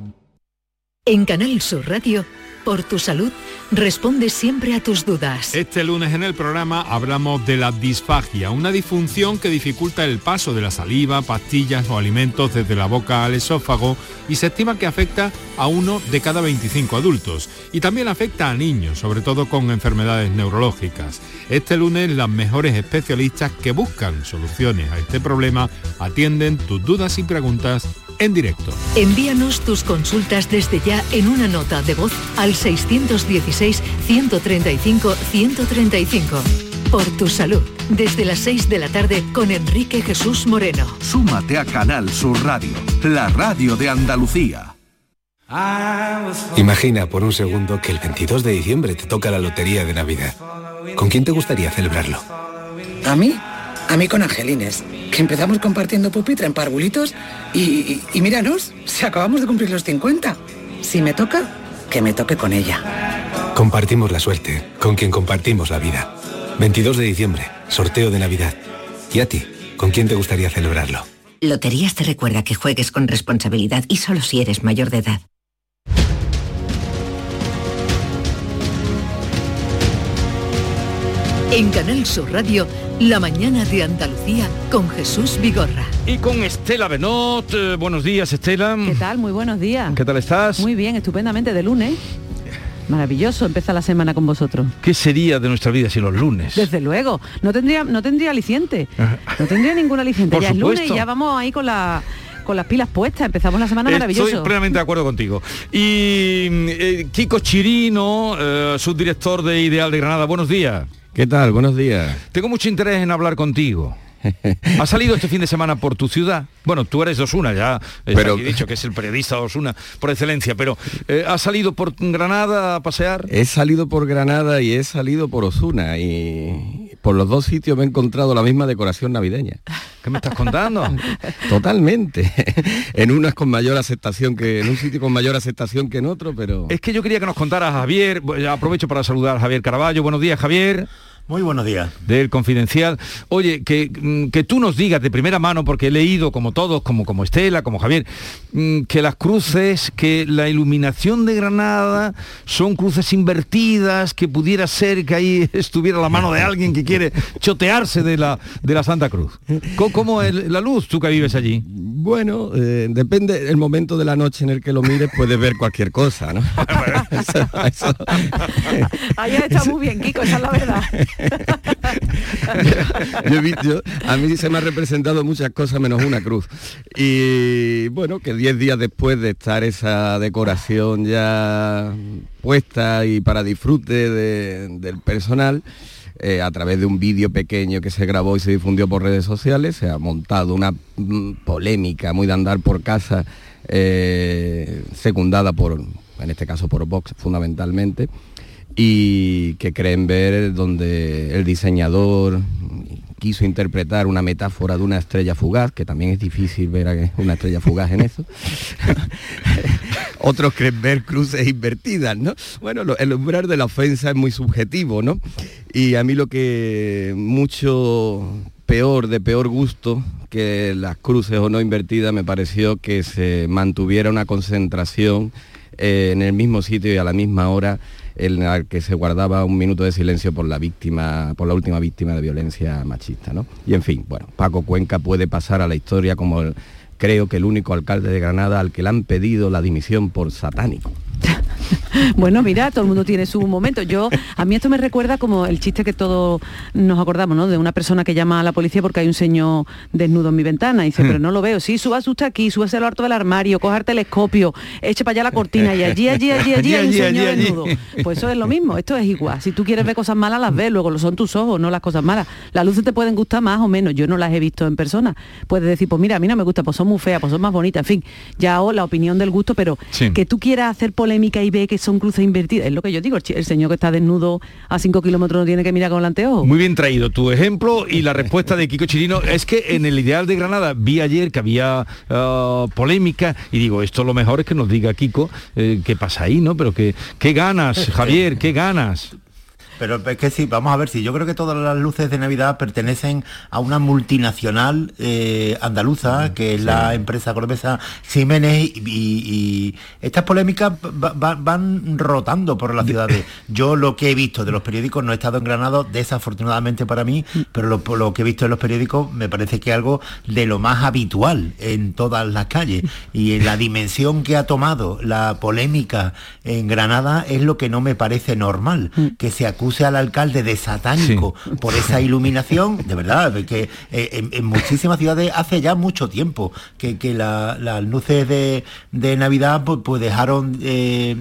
En Canal Sur Radio, por tu salud, responde siempre a tus dudas. Este lunes en el programa hablamos de la disfagia, una disfunción que dificulta el paso de la saliva, pastillas o alimentos desde la boca al esófago y se estima que afecta a uno de cada 25 adultos y también afecta a niños, sobre todo con enfermedades neurológicas. Este lunes las mejores especialistas que buscan soluciones a este problema atienden tus dudas y preguntas en directo. Envíanos tus consultas desde ya en una nota de voz al 616-135-135. Por tu salud, desde las 6 de la tarde con Enrique Jesús Moreno. Súmate a Canal Sur Radio, la radio de Andalucía. Imagina por un segundo que el 22 de diciembre te toca la lotería de Navidad. ¿Con quién te gustaría celebrarlo? ¿A mí? A mí con Angelines, que empezamos compartiendo pupitre en parvulitos y, y, y míranos, si acabamos de cumplir los 50. Si me toca, que me toque con ella. Compartimos la suerte, con quien compartimos la vida. 22 de diciembre, sorteo de Navidad. ¿Y a ti? ¿Con quién te gustaría celebrarlo? Loterías te recuerda que juegues con responsabilidad y solo si eres mayor de edad. En Canal Sur Radio, La mañana de Andalucía con Jesús Vigorra. Y con Estela Benot. Eh, buenos días, Estela. ¿Qué tal? Muy buenos días. ¿Qué tal estás? Muy bien, estupendamente de lunes. Maravilloso empezar la semana con vosotros. ¿Qué sería de nuestra vida sin los lunes? Desde luego, no tendría, no tendría aliciente. No tendría ningún aliciente. Por ya es lunes supuesto. y ya vamos ahí con la con las pilas puestas. Empezamos la semana maravilloso. Estoy plenamente de acuerdo contigo. Y eh, Kiko Chirino, eh, subdirector de Ideal de Granada, buenos días. ¿Qué tal? Buenos días. Tengo mucho interés en hablar contigo. ¿Ha salido este fin de semana por tu ciudad? Bueno, tú eres Osuna, ya he Pero- dicho que es el periodista de Osuna por excelencia, pero eh, ¿ha salido por Granada a pasear? He salido por Granada y he salido por Osuna y por los dos sitios me he encontrado la misma decoración navideña. ¿Qué me estás contando? Totalmente. en unas con mayor aceptación que en un sitio con mayor aceptación que en otro, pero Es que yo quería que nos contara Javier, aprovecho para saludar a Javier Caraballo. Buenos días, Javier. Muy buenos días. Del Confidencial. Oye, que, mm, que tú nos digas de primera mano, porque he leído, como todos, como, como Estela, como Javier, mm, que las cruces, que la iluminación de Granada son cruces invertidas, que pudiera ser que ahí estuviera la mano de alguien que quiere chotearse de la, de la Santa Cruz. ¿Cómo, cómo es la luz, tú que vives allí? bueno, eh, depende del momento de la noche en el que lo mires, puedes ver cualquier cosa, ¿no? Eso- eso- Ahí está muy bien, Kiko, esa es la verdad. a mí se me ha representado muchas cosas menos una cruz. Y bueno, que 10 días después de estar esa decoración ya puesta y para disfrute de- del personal, eh, a través de un vídeo pequeño que se grabó y se difundió por redes sociales, se ha montado una mm, polémica muy de andar por casa, eh, secundada por, en este caso por Vox fundamentalmente, y que creen ver donde el diseñador quiso interpretar una metáfora de una estrella fugaz, que también es difícil ver una estrella fugaz en eso. Otros creen ver cruces invertidas, ¿no? Bueno, lo- el umbral de la ofensa es muy subjetivo, ¿no? Y a mí lo que mucho peor, de peor gusto que las cruces o no invertidas, me pareció que se mantuviera una concentración eh, en el mismo sitio y a la misma hora en la que se guardaba un minuto de silencio por la víctima, por la última víctima de violencia machista, ¿no? Y en fin, bueno, Paco Cuenca puede pasar a la historia como el- creo que el único alcalde de Granada al que le han pedido la dimisión por satánico. Bueno, mira, todo el mundo tiene su momento. Yo, a mí esto me recuerda como el chiste que todos nos acordamos, ¿no? De una persona que llama a la policía porque hay un señor desnudo en mi ventana y dice, pero no lo veo. Sí, subas usted aquí, súbase al harto del armario, coja el telescopio, eche para allá la cortina y allí, allí, allí, allí, hay un Allí, señor allí, allí. desnudo. Pues eso es lo mismo, esto es igual. Si tú quieres ver cosas malas, las ves, luego lo son tus ojos, no las cosas malas. Las luces te pueden gustar más o menos, yo no las he visto en persona. Puedes decir, pues mira, a mí no me gusta, pues son muy feas, pues son más bonitas, en fin, ya o la opinión del gusto, pero Sí. que tú quieras hacer polémica y ve que son cruces invertidas, es lo que yo digo, el, señor que está desnudo a 5 kilómetros no tiene que mirar con el anteojo. Muy bien traído tu ejemplo y la respuesta de Kiko Chirino es que en el Ideal de Granada vi ayer que había ah, polémica y digo, esto lo mejor es que nos diga Kiko eh, qué pasa ahí, ¿no? Pero que, qué ganas, Javier, qué ganas. Pero es que sí, vamos a ver, si yo creo que todas las luces de Navidad pertenecen a una multinacional eh, andaluza, que es la empresa cordobesa Jiménez, y, y- y estas polémicas va- va- van rotando por las ciudades. Yo lo que he visto de los periódicos, no he estado en Granada, desafortunadamente para mí, pero lo, que he visto en los periódicos me parece que es algo de lo más habitual en todas las calles. Y en la dimensión que ha tomado la polémica en Granada es lo que no me parece normal, que se acuse al alcalde de satánico por esa iluminación, de verdad, que eh, en, en muchísimas ciudades hace ya mucho tiempo que, que la- las luces de, de Navidad pues, pues dejaron... eh,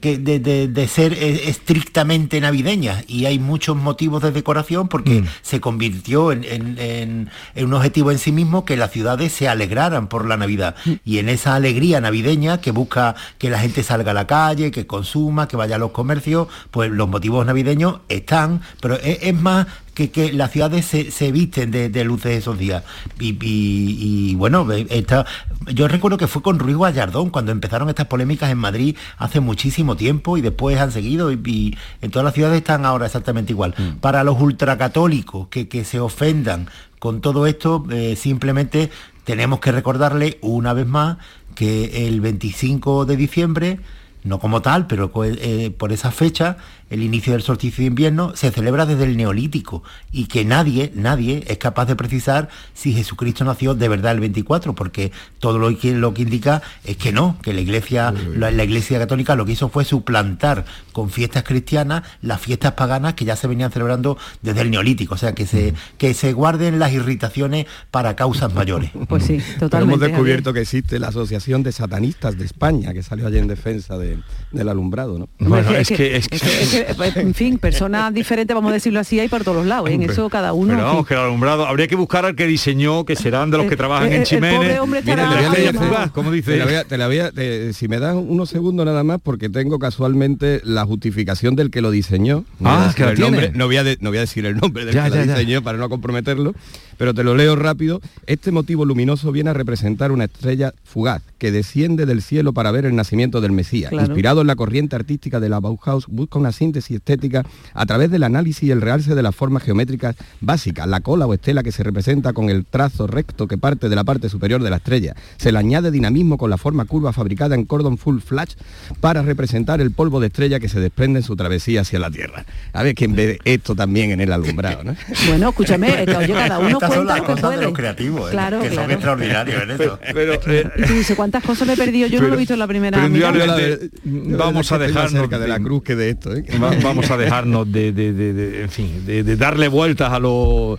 que de, de- de ser eh, estrictamente navideñas y hay muchos motivos de decoración porque se convirtió en, en- en- en un objetivo en sí mismo que las ciudades se alegraran por la Navidad. Y en esa alegría navideña que busca que la gente salga a la calle, que consuma, que vaya a los comercios, pues los motivos navideños están, pero es, es más que, que las ciudades se, se visten de, de luces esos días. Y, y- y, bueno, esta- yo recuerdo que fue con Ruiz Gallardón cuando empezaron estas polémicas en Madrid hace muchísimo tiempo y después han seguido y, y en todas las ciudades están ahora exactamente igual. Para los ultracatólicos que, que se ofendan con todo esto, eh, simplemente tenemos que recordarle una vez más que el 25 de diciembre no como tal, pero co- eh, por esa fecha, el inicio del solsticio de invierno se celebra desde el neolítico y que nadie, nadie es capaz de precisar si Jesucristo nació de verdad el 24, porque todo lo que, lo que indica es que no, que la iglesia, la, la iglesia católica lo que hizo fue suplantar con fiestas cristianas las fiestas paganas que ya se venían celebrando desde el neolítico, o sea que se, que se guarden las irritaciones para causas mayores. Pues sí, Pero hemos totalmente. descubierto que existe la Asociación de Satanistas de España, que salió ayer en defensa de, del alumbrado, ¿no? Bueno, es que, es que- es que, en fin, personas diferentes, vamos a decirlo así, hay por todos los lados. ¿eh? En eso cada uno. Pero vamos, que el alumbrado, habría que buscar al que diseñó, que serán de los que Eh, trabajan eh, en alucinado. fugaz, como dice Te la él. voy a- te la voy a- te- si me das unos segundos nada más, porque tengo casualmente la justificación del que lo diseñó. No voy a Ah, decir que el nombre, no voy, a de- no voy a decir el nombre del Ya, que ya, lo ya. diseñó para no comprometerlo, pero te lo leo rápido. Este motivo luminoso viene a representar una estrella fugaz que desciende del cielo para ver el nacimiento del Mesías. Claro. Inspirado en la corriente artística de la Bauhaus, busca una síntesis estética a través del análisis y el realce de las formas geométricas básicas, la cola o estela que se representa con el trazo recto que parte de la parte superior de la estrella. Se le añade dinamismo con la forma curva fabricada en cordon full flash para representar el polvo de estrella que se desprende en su travesía hacia la Tierra. A ver quién ve esto también en el alumbrado, ¿no? Bueno, escúchame, oye, cada uno Estas son las que cosas de los creativos, ¿eh? Claro, que son claro. extraordinarios en eso. Pero, eh, Y tú dices, ¿cuántas cosas me he perdido? Yo no lo he visto en la primera pero mirada. indudablemente vamos a dejarnos cerca de la cruz que de esto. ¿eh? Va- vamos a dejarnos de, de- de- de- en fin, de, de darle vueltas a lo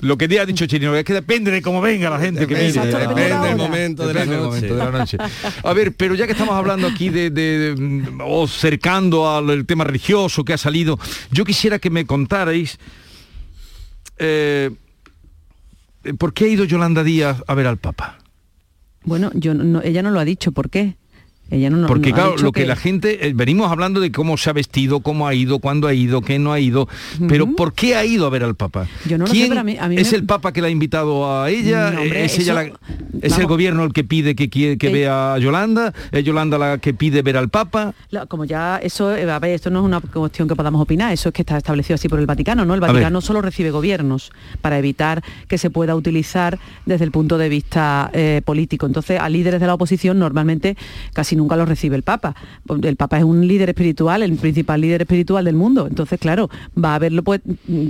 lo que ha dicho Chirino, es que depende de cómo venga la gente que Depende, viene. Exacto, depende de la depende del momento de la noche. momento de la noche. A ver, pero ya que estamos hablando aquí de, de- de- o cercando al el tema religioso que ha salido, yo quisiera que me contarais eh, ¿por qué ha ido Yolanda Díaz a ver al Papa? Bueno, ella no lo ha dicho, ¿por qué? Ella no, Porque no claro, lo que, la gente, eh, venimos hablando de cómo se ha vestido, cómo ha ido, cuándo ha ido, qué no ha ido, pero ¿por qué ha ido a ver al Papa? Yo no lo sé, ¿Quién pero a mí- a mí ¿Es me- el Papa que la ha invitado a ella? No, hombre, ¿Es, ella eso- la- ¿Es el gobierno el que pide que, quiere, que Eh, vea a Yolanda? ¿Es Yolanda la que pide ver al Papa? La- como ya eso, eh, a ver, esto no es una cuestión que podamos opinar, eso es que está establecido así por el Vaticano, ¿no? El. Vaticano solo recibe gobiernos para evitar que se pueda utilizar desde el punto de vista eh, político. Entonces, a líderes de la oposición normalmente casi nunca los recibe el Papa. El Papa es un líder espiritual, el principal líder espiritual del mundo. Entonces, claro, va a haberlo, pues,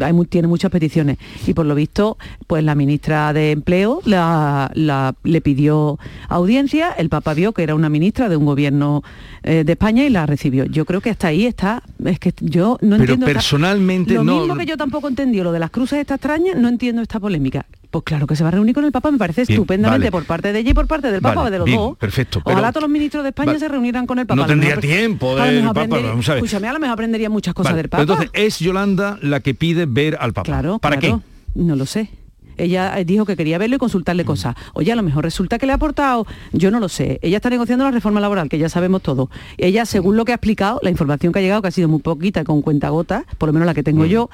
hay tiene muchas peticiones. Y por lo visto, pues la ministra de Empleo la- la- le pidió audiencia, el Papa vio que era una ministra de un gobierno eh, de España y la recibió. Yo creo que hasta ahí está, es que yo no Pero entiendo... esta- personalmente lo no- mismo que yo tampoco entendí lo de las cruces estas extrañas, no entiendo esta polémica. Pues claro que se va a reunir con el Papa, me parece Bien, estupendamente vale. por parte de ella y por parte del Papa, Vale, de los bien, dos. perfecto, pero- Ojalá todos los ministros de España se reunieran con el Papa. No tendría mejor- tiempo del Papa, vamos a ver. Escúchame, a lo mejor aprendería muchas cosas Vale, del Papa. pero entonces es Yolanda la que pide ver al Papa. Claro, ¿Para claro. qué? No lo sé. Ella eh, dijo que quería verlo y consultarle Mm. cosas. Oye, a lo mejor resulta que le ha aportado, yo no lo sé. Ella está negociando la reforma laboral, que ya sabemos todo. Ella, según lo que ha explicado, la información que ha llegado, que ha sido muy poquita, con cuentagotas, por lo menos la que Mm. tengo yo,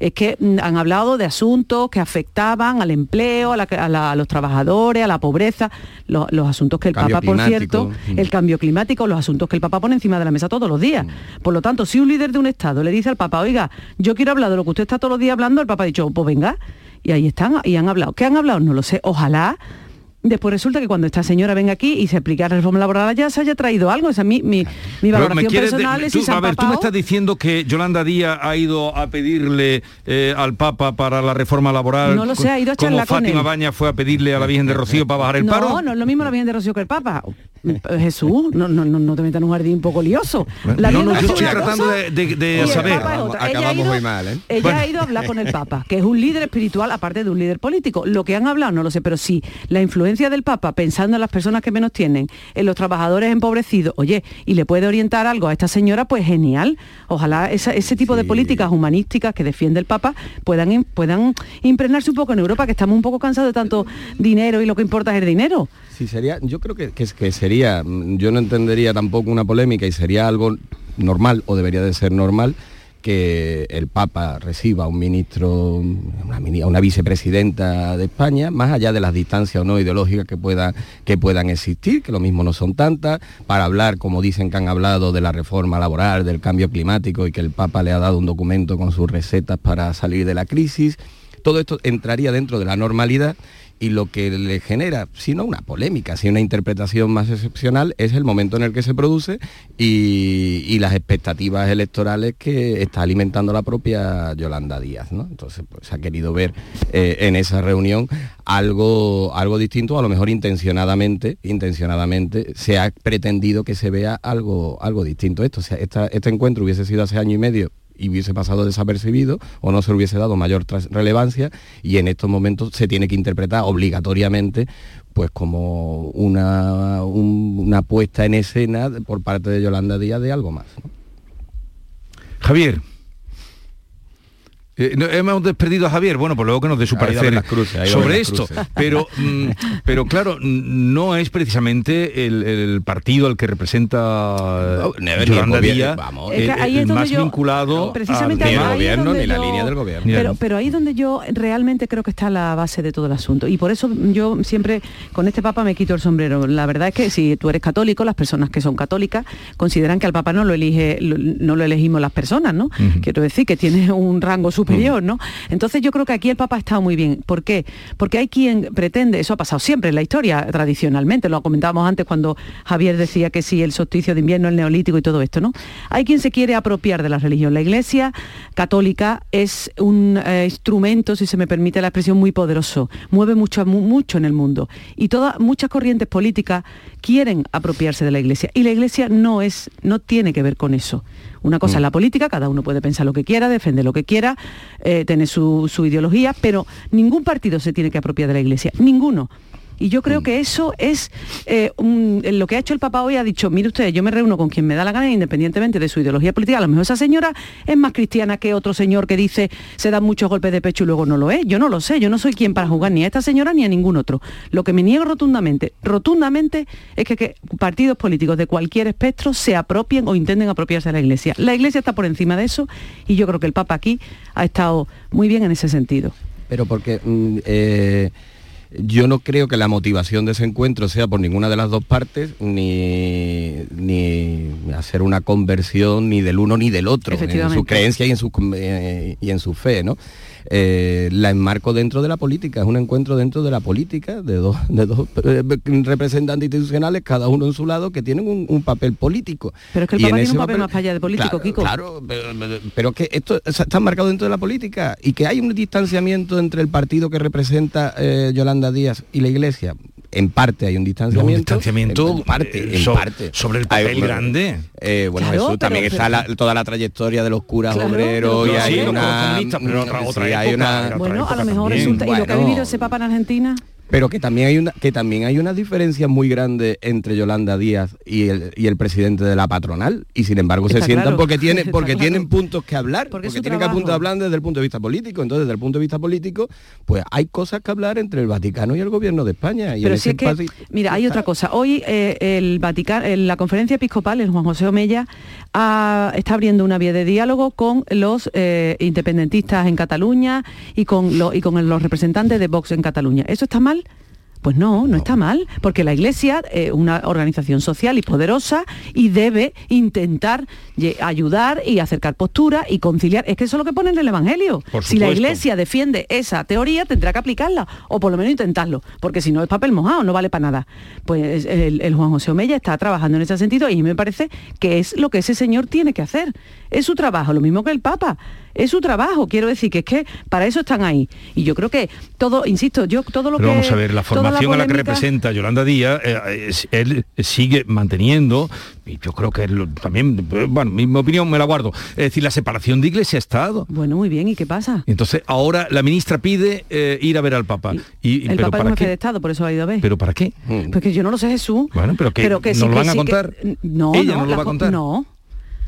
es que mm, han hablado de asuntos que afectaban al empleo, a, la- a la- a los trabajadores, a la pobreza, lo- los asuntos que el Cambio Papa, por cierto, Mm. el cambio climático, los asuntos que el Papa pone encima de la mesa todos los días. Por lo tanto, si un líder de un Estado le dice al Papa, oiga, yo quiero hablar de lo que usted está todos los días hablando, el Papa ha dicho, pues venga, y ahí están, y han hablado. ¿Qué han hablado? No lo sé. Ojalá después resulta que cuando esta señora venga aquí y se aplique la reforma laboral ya se haya traído algo. Esa es mi, mi, mi valoración quieres personal es tú- si se han a ver, tú me estás diciendo que Yolanda Díaz ha ido a pedirle eh, al Papa para la reforma laboral. No lo sé, ha ido a como charlar con Fátima él. Baña fue a pedirle a la Virgen de Rocío para bajar el no, paro. no es lo mismo la Virgen de Rocío que el Papa. Eh, Jesús, no, no, no, no te metas en un jardín un poco lioso. La no, no, yo estoy tratando cosa de, de- de saber. Ella ha Acabamos ido- muy mal, ¿eh? Ella Bueno. ha ido a hablar con el Papa, que es un líder espiritual aparte de un líder político. Lo que han hablado no lo sé, pero sí, la influencia del Papa, pensando en las personas que menos tienen, en los trabajadores empobrecidos, oye, y le puede orientar algo a esta señora, pues genial. Ojalá esa- ese tipo de políticas humanísticas que defiende el Papa puedan, puedan impregnarse un poco en Europa, que estamos un poco cansados de tanto dinero y lo que importa es el dinero. Sí, sería, yo creo que, que, que sería, yo no entendería tampoco una polémica y sería algo normal, o debería de ser normal, que el Papa reciba a un ministro, a una vicepresidenta de España, más allá de las distancias o no ideológicas que, que puedan existir, que lo mismo no son tantas, para hablar, como dicen que han hablado, de la reforma laboral, del cambio climático y que el Papa le ha dado un documento con sus recetas para salir de la crisis. Todo esto entraría dentro de la normalidad y lo que le genera, si no una polémica, si una interpretación más excepcional, es el momento en el que se produce y, las expectativas electorales que está alimentando la propia Yolanda Díaz. ¿no? Entonces, pues, ha querido ver eh, en esa reunión algo, algo distinto, a lo mejor intencionadamente, intencionadamente se ha pretendido que se vea algo, algo distinto. Esto, o sea, este encuentro hubiese sido hace año y medio y hubiese pasado desapercibido o no se le hubiese dado mayor relevancia y en estos momentos se tiene que interpretar obligatoriamente pues como una, una puesta en escena por parte de Yolanda Díaz de algo más. Javier. Eh, hemos despedido a Javier, bueno, pues luego que nos dé su parecer sobre esto. Pero, mm, pero claro, no es precisamente el, partido al que representa Yolanda Díaz el, más vinculado precisamente al gobierno ni la línea del gobierno. Pero, pero ahí es donde yo realmente creo que está la base de todo el asunto. Y por eso yo siempre con este Papa me quito el sombrero. La verdad es que si tú eres católico, las personas que son católicas consideran que al Papa no lo elige, no lo elegimos las personas, ¿no? Quiero decir que tiene un rango superior, ¿no? Entonces yo creo que aquí el Papa ha estado muy bien. ¿Por qué? Porque hay quien pretende, eso ha pasado siempre en la historia, tradicionalmente, lo comentábamos antes cuando Javier decía que sí, el solsticio de invierno, el neolítico y todo esto, ¿no? Hay quien se quiere apropiar de la religión. La Iglesia católica es un eh, instrumento, si se me permite la expresión, muy poderoso, mueve mucho, mucho en el mundo. Y todas, muchas corrientes políticas quieren apropiarse de la Iglesia. Y la Iglesia no es, no tiene que ver con eso. Una cosa es la mm. política, cada uno puede pensar lo que quiera, defender lo que quiera, eh, tener su, su ideología, pero ningún partido se tiene que apropiar de la Iglesia, ninguno. Y yo creo mm. que eso es eh, lo que ha hecho el Papa hoy, ha dicho, mire usted, yo me reúno con quien me da la gana independientemente de su ideología política. A lo mejor esa señora es más cristiana que otro señor que dice se dan muchos golpes de pecho y luego no lo es. Yo no lo sé, yo no soy quien para jugar ni a esta señora ni a ningún otro. Lo que me niego rotundamente, rotundamente, es que, que partidos políticos de cualquier espectro se apropien o intenten apropiarse de la Iglesia. La Iglesia está por encima de eso y yo creo que el Papa aquí ha estado muy bien en ese sentido. Pero porque... Mm, eh, yo no creo que la motivación de ese encuentro sea por ninguna de las dos partes, ni, ni hacer una conversión ni del uno ni del otro, en su creencia y en su, eh, y en su fe, ¿no? Eh, la enmarco dentro de la política, es un encuentro dentro de la política de dos, de dos eh, representantes institucionales, cada uno en su lado, que tienen un, papel político. Pero es que el Papa tiene un papel, más allá de político, claro, Kiko. Claro, pero, que esto está marcado dentro de la política y que hay un distanciamiento entre el partido que representa eh, Yolanda Díaz y la Iglesia en parte hay un distanciamiento. un distanciamiento en, parte, en parte. Sobre el papel grande. Eh, bueno, eso también está toda la trayectoria de los curas obreros y hay una... Bueno, a lo mejor resulta... ¿Y lo que ha vivido ese Papa en Argentina? Pero que también hay una que también hay una diferencia muy grande entre Yolanda Díaz y el, y el presidente de la patronal. Y sin embargo se sientan porque tienen porque tienen puntos que hablar porque, tienen que puntos hablar desde el punto de vista político. Entonces desde el punto de vista político pues hay cosas que hablar entre el Vaticano y el gobierno de España. Y pero si es que, mira hay otra cosa. Hoy eh, el Vaticano en la conferencia episcopal el Juan José Omella está abriendo una vía de diálogo con los eh, independentistas en Cataluña y con, lo, y con los representantes de Vox en Cataluña. Eso está mal pues no, no está mal, porque la Iglesia es una organización social y poderosa y debe intentar ayudar y acercar posturas y conciliar. Es que eso es lo que pone en el Evangelio. Si la Iglesia defiende esa teoría, tendrá que aplicarla, o por lo menos intentarlo, porque si no es papel mojado, no vale para nada. Pues el, el Juan José Omeya está trabajando en ese sentido y me parece que es lo que ese señor tiene que hacer. Es su trabajo, lo mismo que el Papa es su trabajo, quiero decir que es que para eso están ahí. Y yo creo que todo, insisto, yo todo lo Pero que... Vamos a ver, la formación a la que representa Yolanda Díaz, eh, él sigue manteniendo, y yo creo que él también, bueno, mi, opinión me la guardo, es decir, la separación de Iglesia-Estado. Bueno, muy bien, ¿y qué pasa? Entonces, ahora la ministra pide eh, ir a ver al Papa. Y, el Papa es un jefe de Estado, por eso ha ido a ver. ¿Pero para qué? Porque yo no lo sé, Jesús. Bueno, pero que, pero que ¿nos lo van a contar? no, ¿Ella no, lo va a contar? No.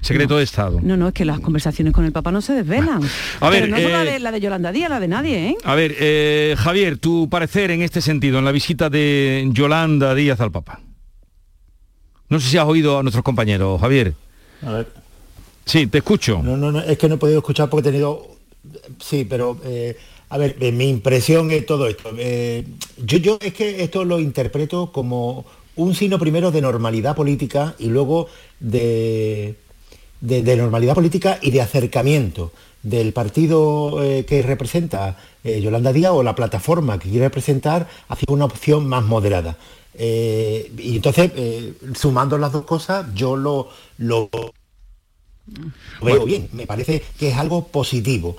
Secreto de Estado. No, no, es que las conversaciones con el Papa no se desvelan. A ver, no eh, la, de, Yolanda Díaz, la de nadie, ¿eh? A ver, eh, Javier, tu parecer en este sentido, en la visita de Yolanda Díaz al Papa. No sé si has oído a nuestros compañeros, Javier. A ver. Sí, te escucho. No, no, no, es que no he podido escuchar porque he tenido... Sí, pero... Eh, a ver, mi impresión es todo esto. yo, yo es que esto lo interpreto como un signo primero de normalidad política y luego de de, normalidad política y de acercamiento del partido eh, que representa eh, Yolanda Díaz o la plataforma que quiere representar hacia una opción más moderada. Eh, y entonces, sumando las dos cosas, yo lo, lo veo bien, me parece que es algo positivo.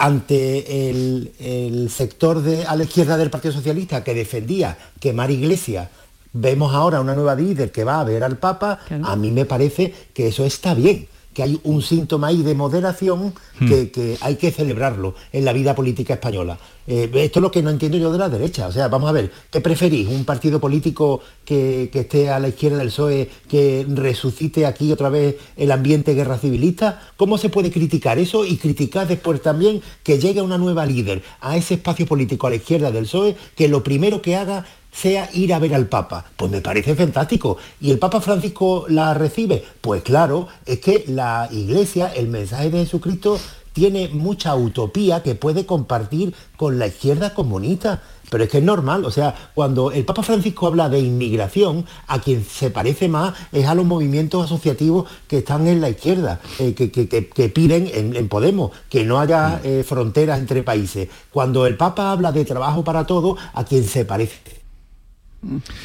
Ante el, sector de, a la izquierda del Partido Socialista que defendía quemar Iglesia vemos ahora una nueva líder que va a ver al Papa, a mí me parece que eso está bien que hay un síntoma ahí de moderación Hmm. que, que hay que celebrarlo en la vida política española. Eh, esto es lo que no entiendo yo de la derecha. O sea, vamos a ver, ¿qué preferís? ¿Un partido político que, que esté a la izquierda del PSOE, que resucite aquí otra vez el ambiente guerra civilista? ¿Cómo se puede criticar eso y criticar después también que llegue una nueva líder a ese espacio político a la izquierda del PSOE, que lo primero que haga sea ir a ver al Papa. Pues me parece fantástico. ¿Y el Papa Francisco la recibe? Pues claro, es que la Iglesia, el mensaje de Jesucristo, tiene mucha utopía que puede compartir con la izquierda comunista. Pero es que es normal, o sea, cuando el Papa Francisco habla de inmigración, a quien se parece más es a los movimientos asociativos que están en la izquierda, eh, que, que- que- piden en, en Podemos que no haya eh, fronteras entre países. Cuando el Papa habla de trabajo para todos, a quien se parece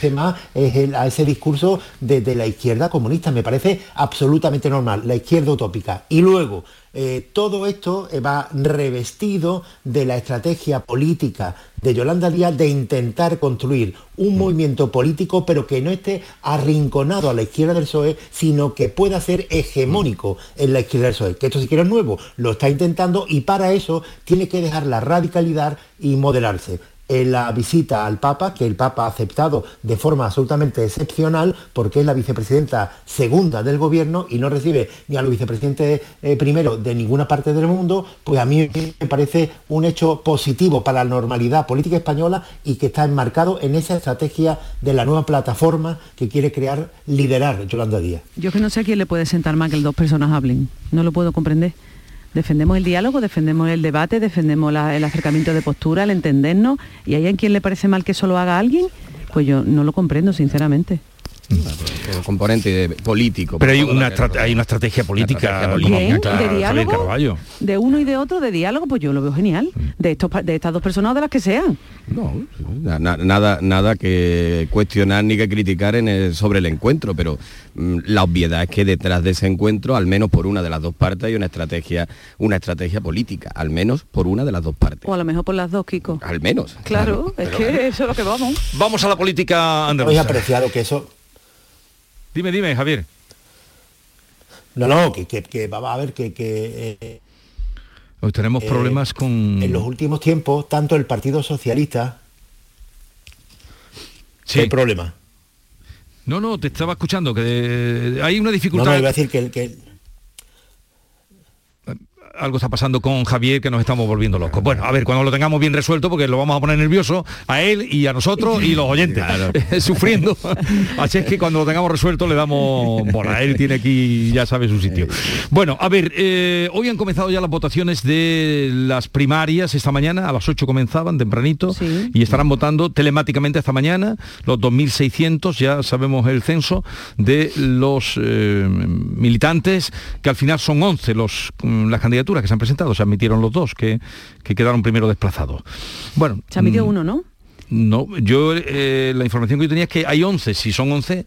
tema es el- a ese discurso de, de la izquierda comunista. Me parece absolutamente normal, la izquierda utópica. Y luego, eh, todo esto va revestido de la estrategia política de Yolanda Díaz de intentar construir un movimiento político, pero que no esté arrinconado a la izquierda del PSOE, sino que pueda ser hegemónico en la izquierda del PSOE. Que esto si quiere es nuevo, lo está intentando y para eso tiene que dejar la radicalidad y moderarse la visita al Papa, que el Papa ha aceptado de forma absolutamente excepcional, porque es la vicepresidenta segunda del gobierno y no recibe ni a los vicepresidentes eh, primero de ninguna parte del mundo, pues a mí me parece un hecho positivo para la normalidad política española y que está enmarcado en esa estrategia de la nueva plataforma que quiere crear, liderar Yolanda Díaz. Yo que no sé a quién le puede sentar mal que dos personas hablen. No lo puedo comprender. Defendemos el diálogo, defendemos el debate, defendemos el acercamiento de postura, el entendernos. ¿Y hay a quien le parece mal que eso lo haga alguien? Pues yo no lo comprendo, sinceramente. Componente de- político. Pero hay una, hay una estrategia política, de diálogo, uno y de otro, de diálogo, pues yo lo veo genial. De, estos, de estas dos personas o de las que sean. Na- nada, nada que cuestionar ni que criticar en el- sobre el encuentro, pero mm, la obviedad es que detrás de ese encuentro, al menos por una de las dos partes, hay una estrategia, una estrategia política, al menos por una de las dos partes. O a lo mejor por las dos, Kiko. Al menos. Claro, es que eso es lo que vamos. Vamos a la política Hoy andaluza. apreciado que eso, Dime, dime, Javier. no, no, que, que, que va a ver que, que eh, Hoy tenemos Eh, problemas con... en los últimos tiempos, tanto el Partido Socialista... Sí. ¿Qué problema? No, no, te estaba escuchando, que eh, hay una dificultad... no, iba a decir que, que algo está pasando con Javier que nos estamos volviendo locos. Bueno, a ver, cuando lo tengamos bien resuelto, porque lo vamos a poner nervioso a él y a nosotros y los oyentes, sufriendo. Así es que cuando lo tengamos resuelto le damos bola. Él tiene aquí, ya sabe su sitio. Bueno, a ver, eh, hoy han comenzado ya las votaciones de las primarias esta mañana, a las 8 comenzaban, tempranito, y estarán votando telemáticamente esta mañana los 2.600, ya sabemos el censo, de los eh, militantes, que al final son 11 los, mm, las candidaturas que se han presentado, se admitieron los dos que, que quedaron primero desplazados. Bueno, Se admitió mm, uno, ¿no? No, yo eh, la información que yo tenía es que hay 11, si son 11,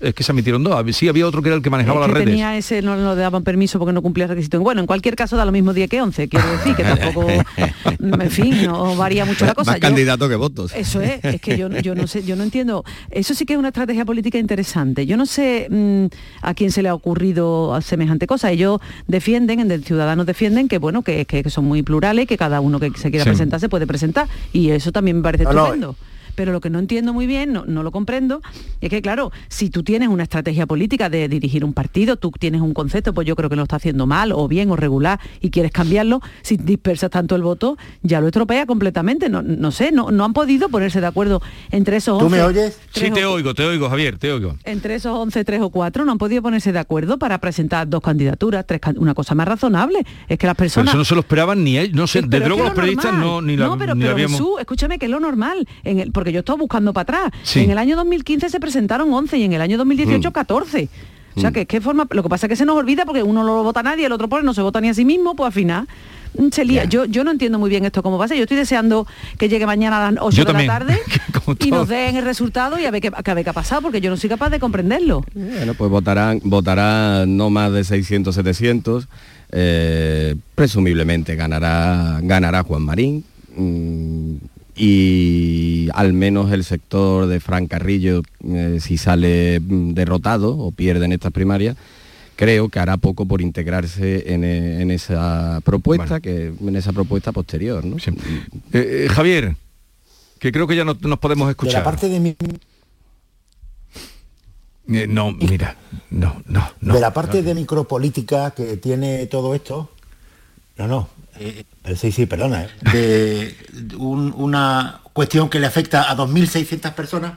es que se admitieron dos. Sí, había otro que era el que manejaba Es las que redes. tenía ese, no le daban permiso porque no cumplía el requisito. Bueno, en cualquier caso da lo mismo día que 11, quiero decir, que tampoco, en fin, no varía mucho la cosa. Más Yo- candidatos que votos. Eso es, es que yo, yo no sé, yo no entiendo. Eso sí que es una estrategia política interesante. Yo no sé mm, a quién se le ha ocurrido a semejante cosa. Ellos defienden, en el Ciudadanos defienden que bueno, que, que- que son muy plurales, que cada uno que se quiera Sí. presentar se puede presentar. Y eso también me parece No, no, estupendo. Pero lo que no entiendo muy bien, no, no lo comprendo, es que claro, si tú tienes una estrategia política de dirigir un partido, tú tienes un concepto, pues yo creo que lo está haciendo mal o bien o regular y quieres cambiarlo, si dispersas tanto el voto, ya lo estropea completamente. No, no sé, no, no han podido ponerse de acuerdo entre esos 11, Sí, tres te o- oigo, te oigo, Javier, te oigo. entre esos 11, tres o cuatro, no han podido ponerse de acuerdo para presentar dos candidaturas, tres, can- una cosa más razonable. Es que las Pero personas... eso no se lo esperaban ni ellos, no sé, Pero desde es luego los lo periodistas normal. no, ni la, No, pero, ni la pero habíamos... Jesús, escúchame que es lo normal. En el, porque yo estoy buscando para atrás. Sí. En el año 2015 se presentaron 11 y en el año 2018 Mm. 14. O sea, que, que forma... Lo que pasa es que se nos olvida porque uno no lo vota a nadie, el otro pone, no se vota ni a sí mismo, pues al final mm, se lía. Yo, yo no entiendo muy bien esto cómo pasa. Yo estoy deseando que llegue mañana a las 8 Yo de también. la tarde y nos den el resultado y a ver qué, a ver qué ha pasado, porque yo no soy capaz de comprenderlo. Bueno, pues votarán, votarán no más de 600, 700. eh, presumiblemente ganará, ganará Juan Marín. mm, y al menos el sector de Fran Carrillo, eh, si sale mm, derrotado o pierde en estas primarias, creo que hará poco por integrarse en, eh, en esa propuesta, que en esa propuesta posterior. ¿no? Eh, eh, Javier, que creo que ya no nos podemos escuchar. De la parte de mi... Eh, no, mira, no, no, no. De la parte de micropolítica que tiene todo esto, no, no, eh, sí, sí, perdona, eh, de un- una cuestión que le afecta a 2.600 personas,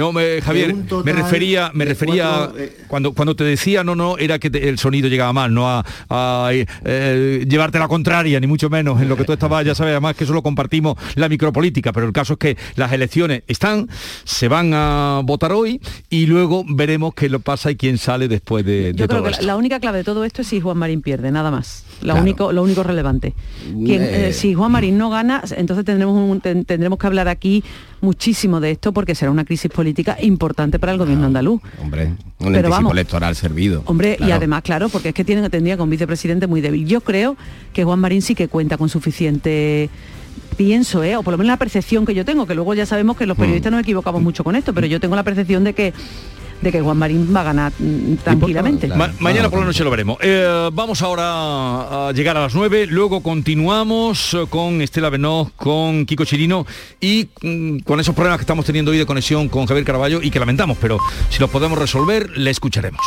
No, me- Javier, total me refería, me refería cuatro, eh, cuando cuando te decía no, no, era que te- el sonido llegaba mal, no a, a, eh, llevarte la contraria, ni mucho menos en lo que tú estabas, ya sabes, además que solo compartimos la micropolítica, pero el caso es que las elecciones están, se van a votar hoy y luego veremos qué lo pasa y quién sale después de, de Yo creo todo que la, esto. la única clave de todo esto es si Juan Marín pierde, nada más. Lo, Claro. único, lo único relevante. Quien, Eh. eh, si Juan Marín no gana, entonces tendremos, un- ten- tendremos que hablar aquí muchísimo de esto porque será una crisis política importante para el gobierno andaluz. Hombre, un Pero vamos. electoral servido. Hombre, y además, claro, porque es que tiene, tendría un vicepresidente muy débil. Yo creo que Juan Marín sí que cuenta con suficiente pienso, ¿eh? o por lo menos la percepción que yo tengo, que luego ya sabemos que los Mm. periodistas nos equivocamos mucho con esto, pero yo tengo la percepción de que de que Juan Marín va a ganar mm, tranquilamente. Ma- mañana por la noche lo veremos. Eh, vamos ahora a llegar a las 9, luego continuamos con Estela Benoz, con Kiko Chirino y mm, con esos problemas que estamos teniendo hoy de conexión con Javier Caraballo y que lamentamos, pero si los podemos resolver, le escucharemos.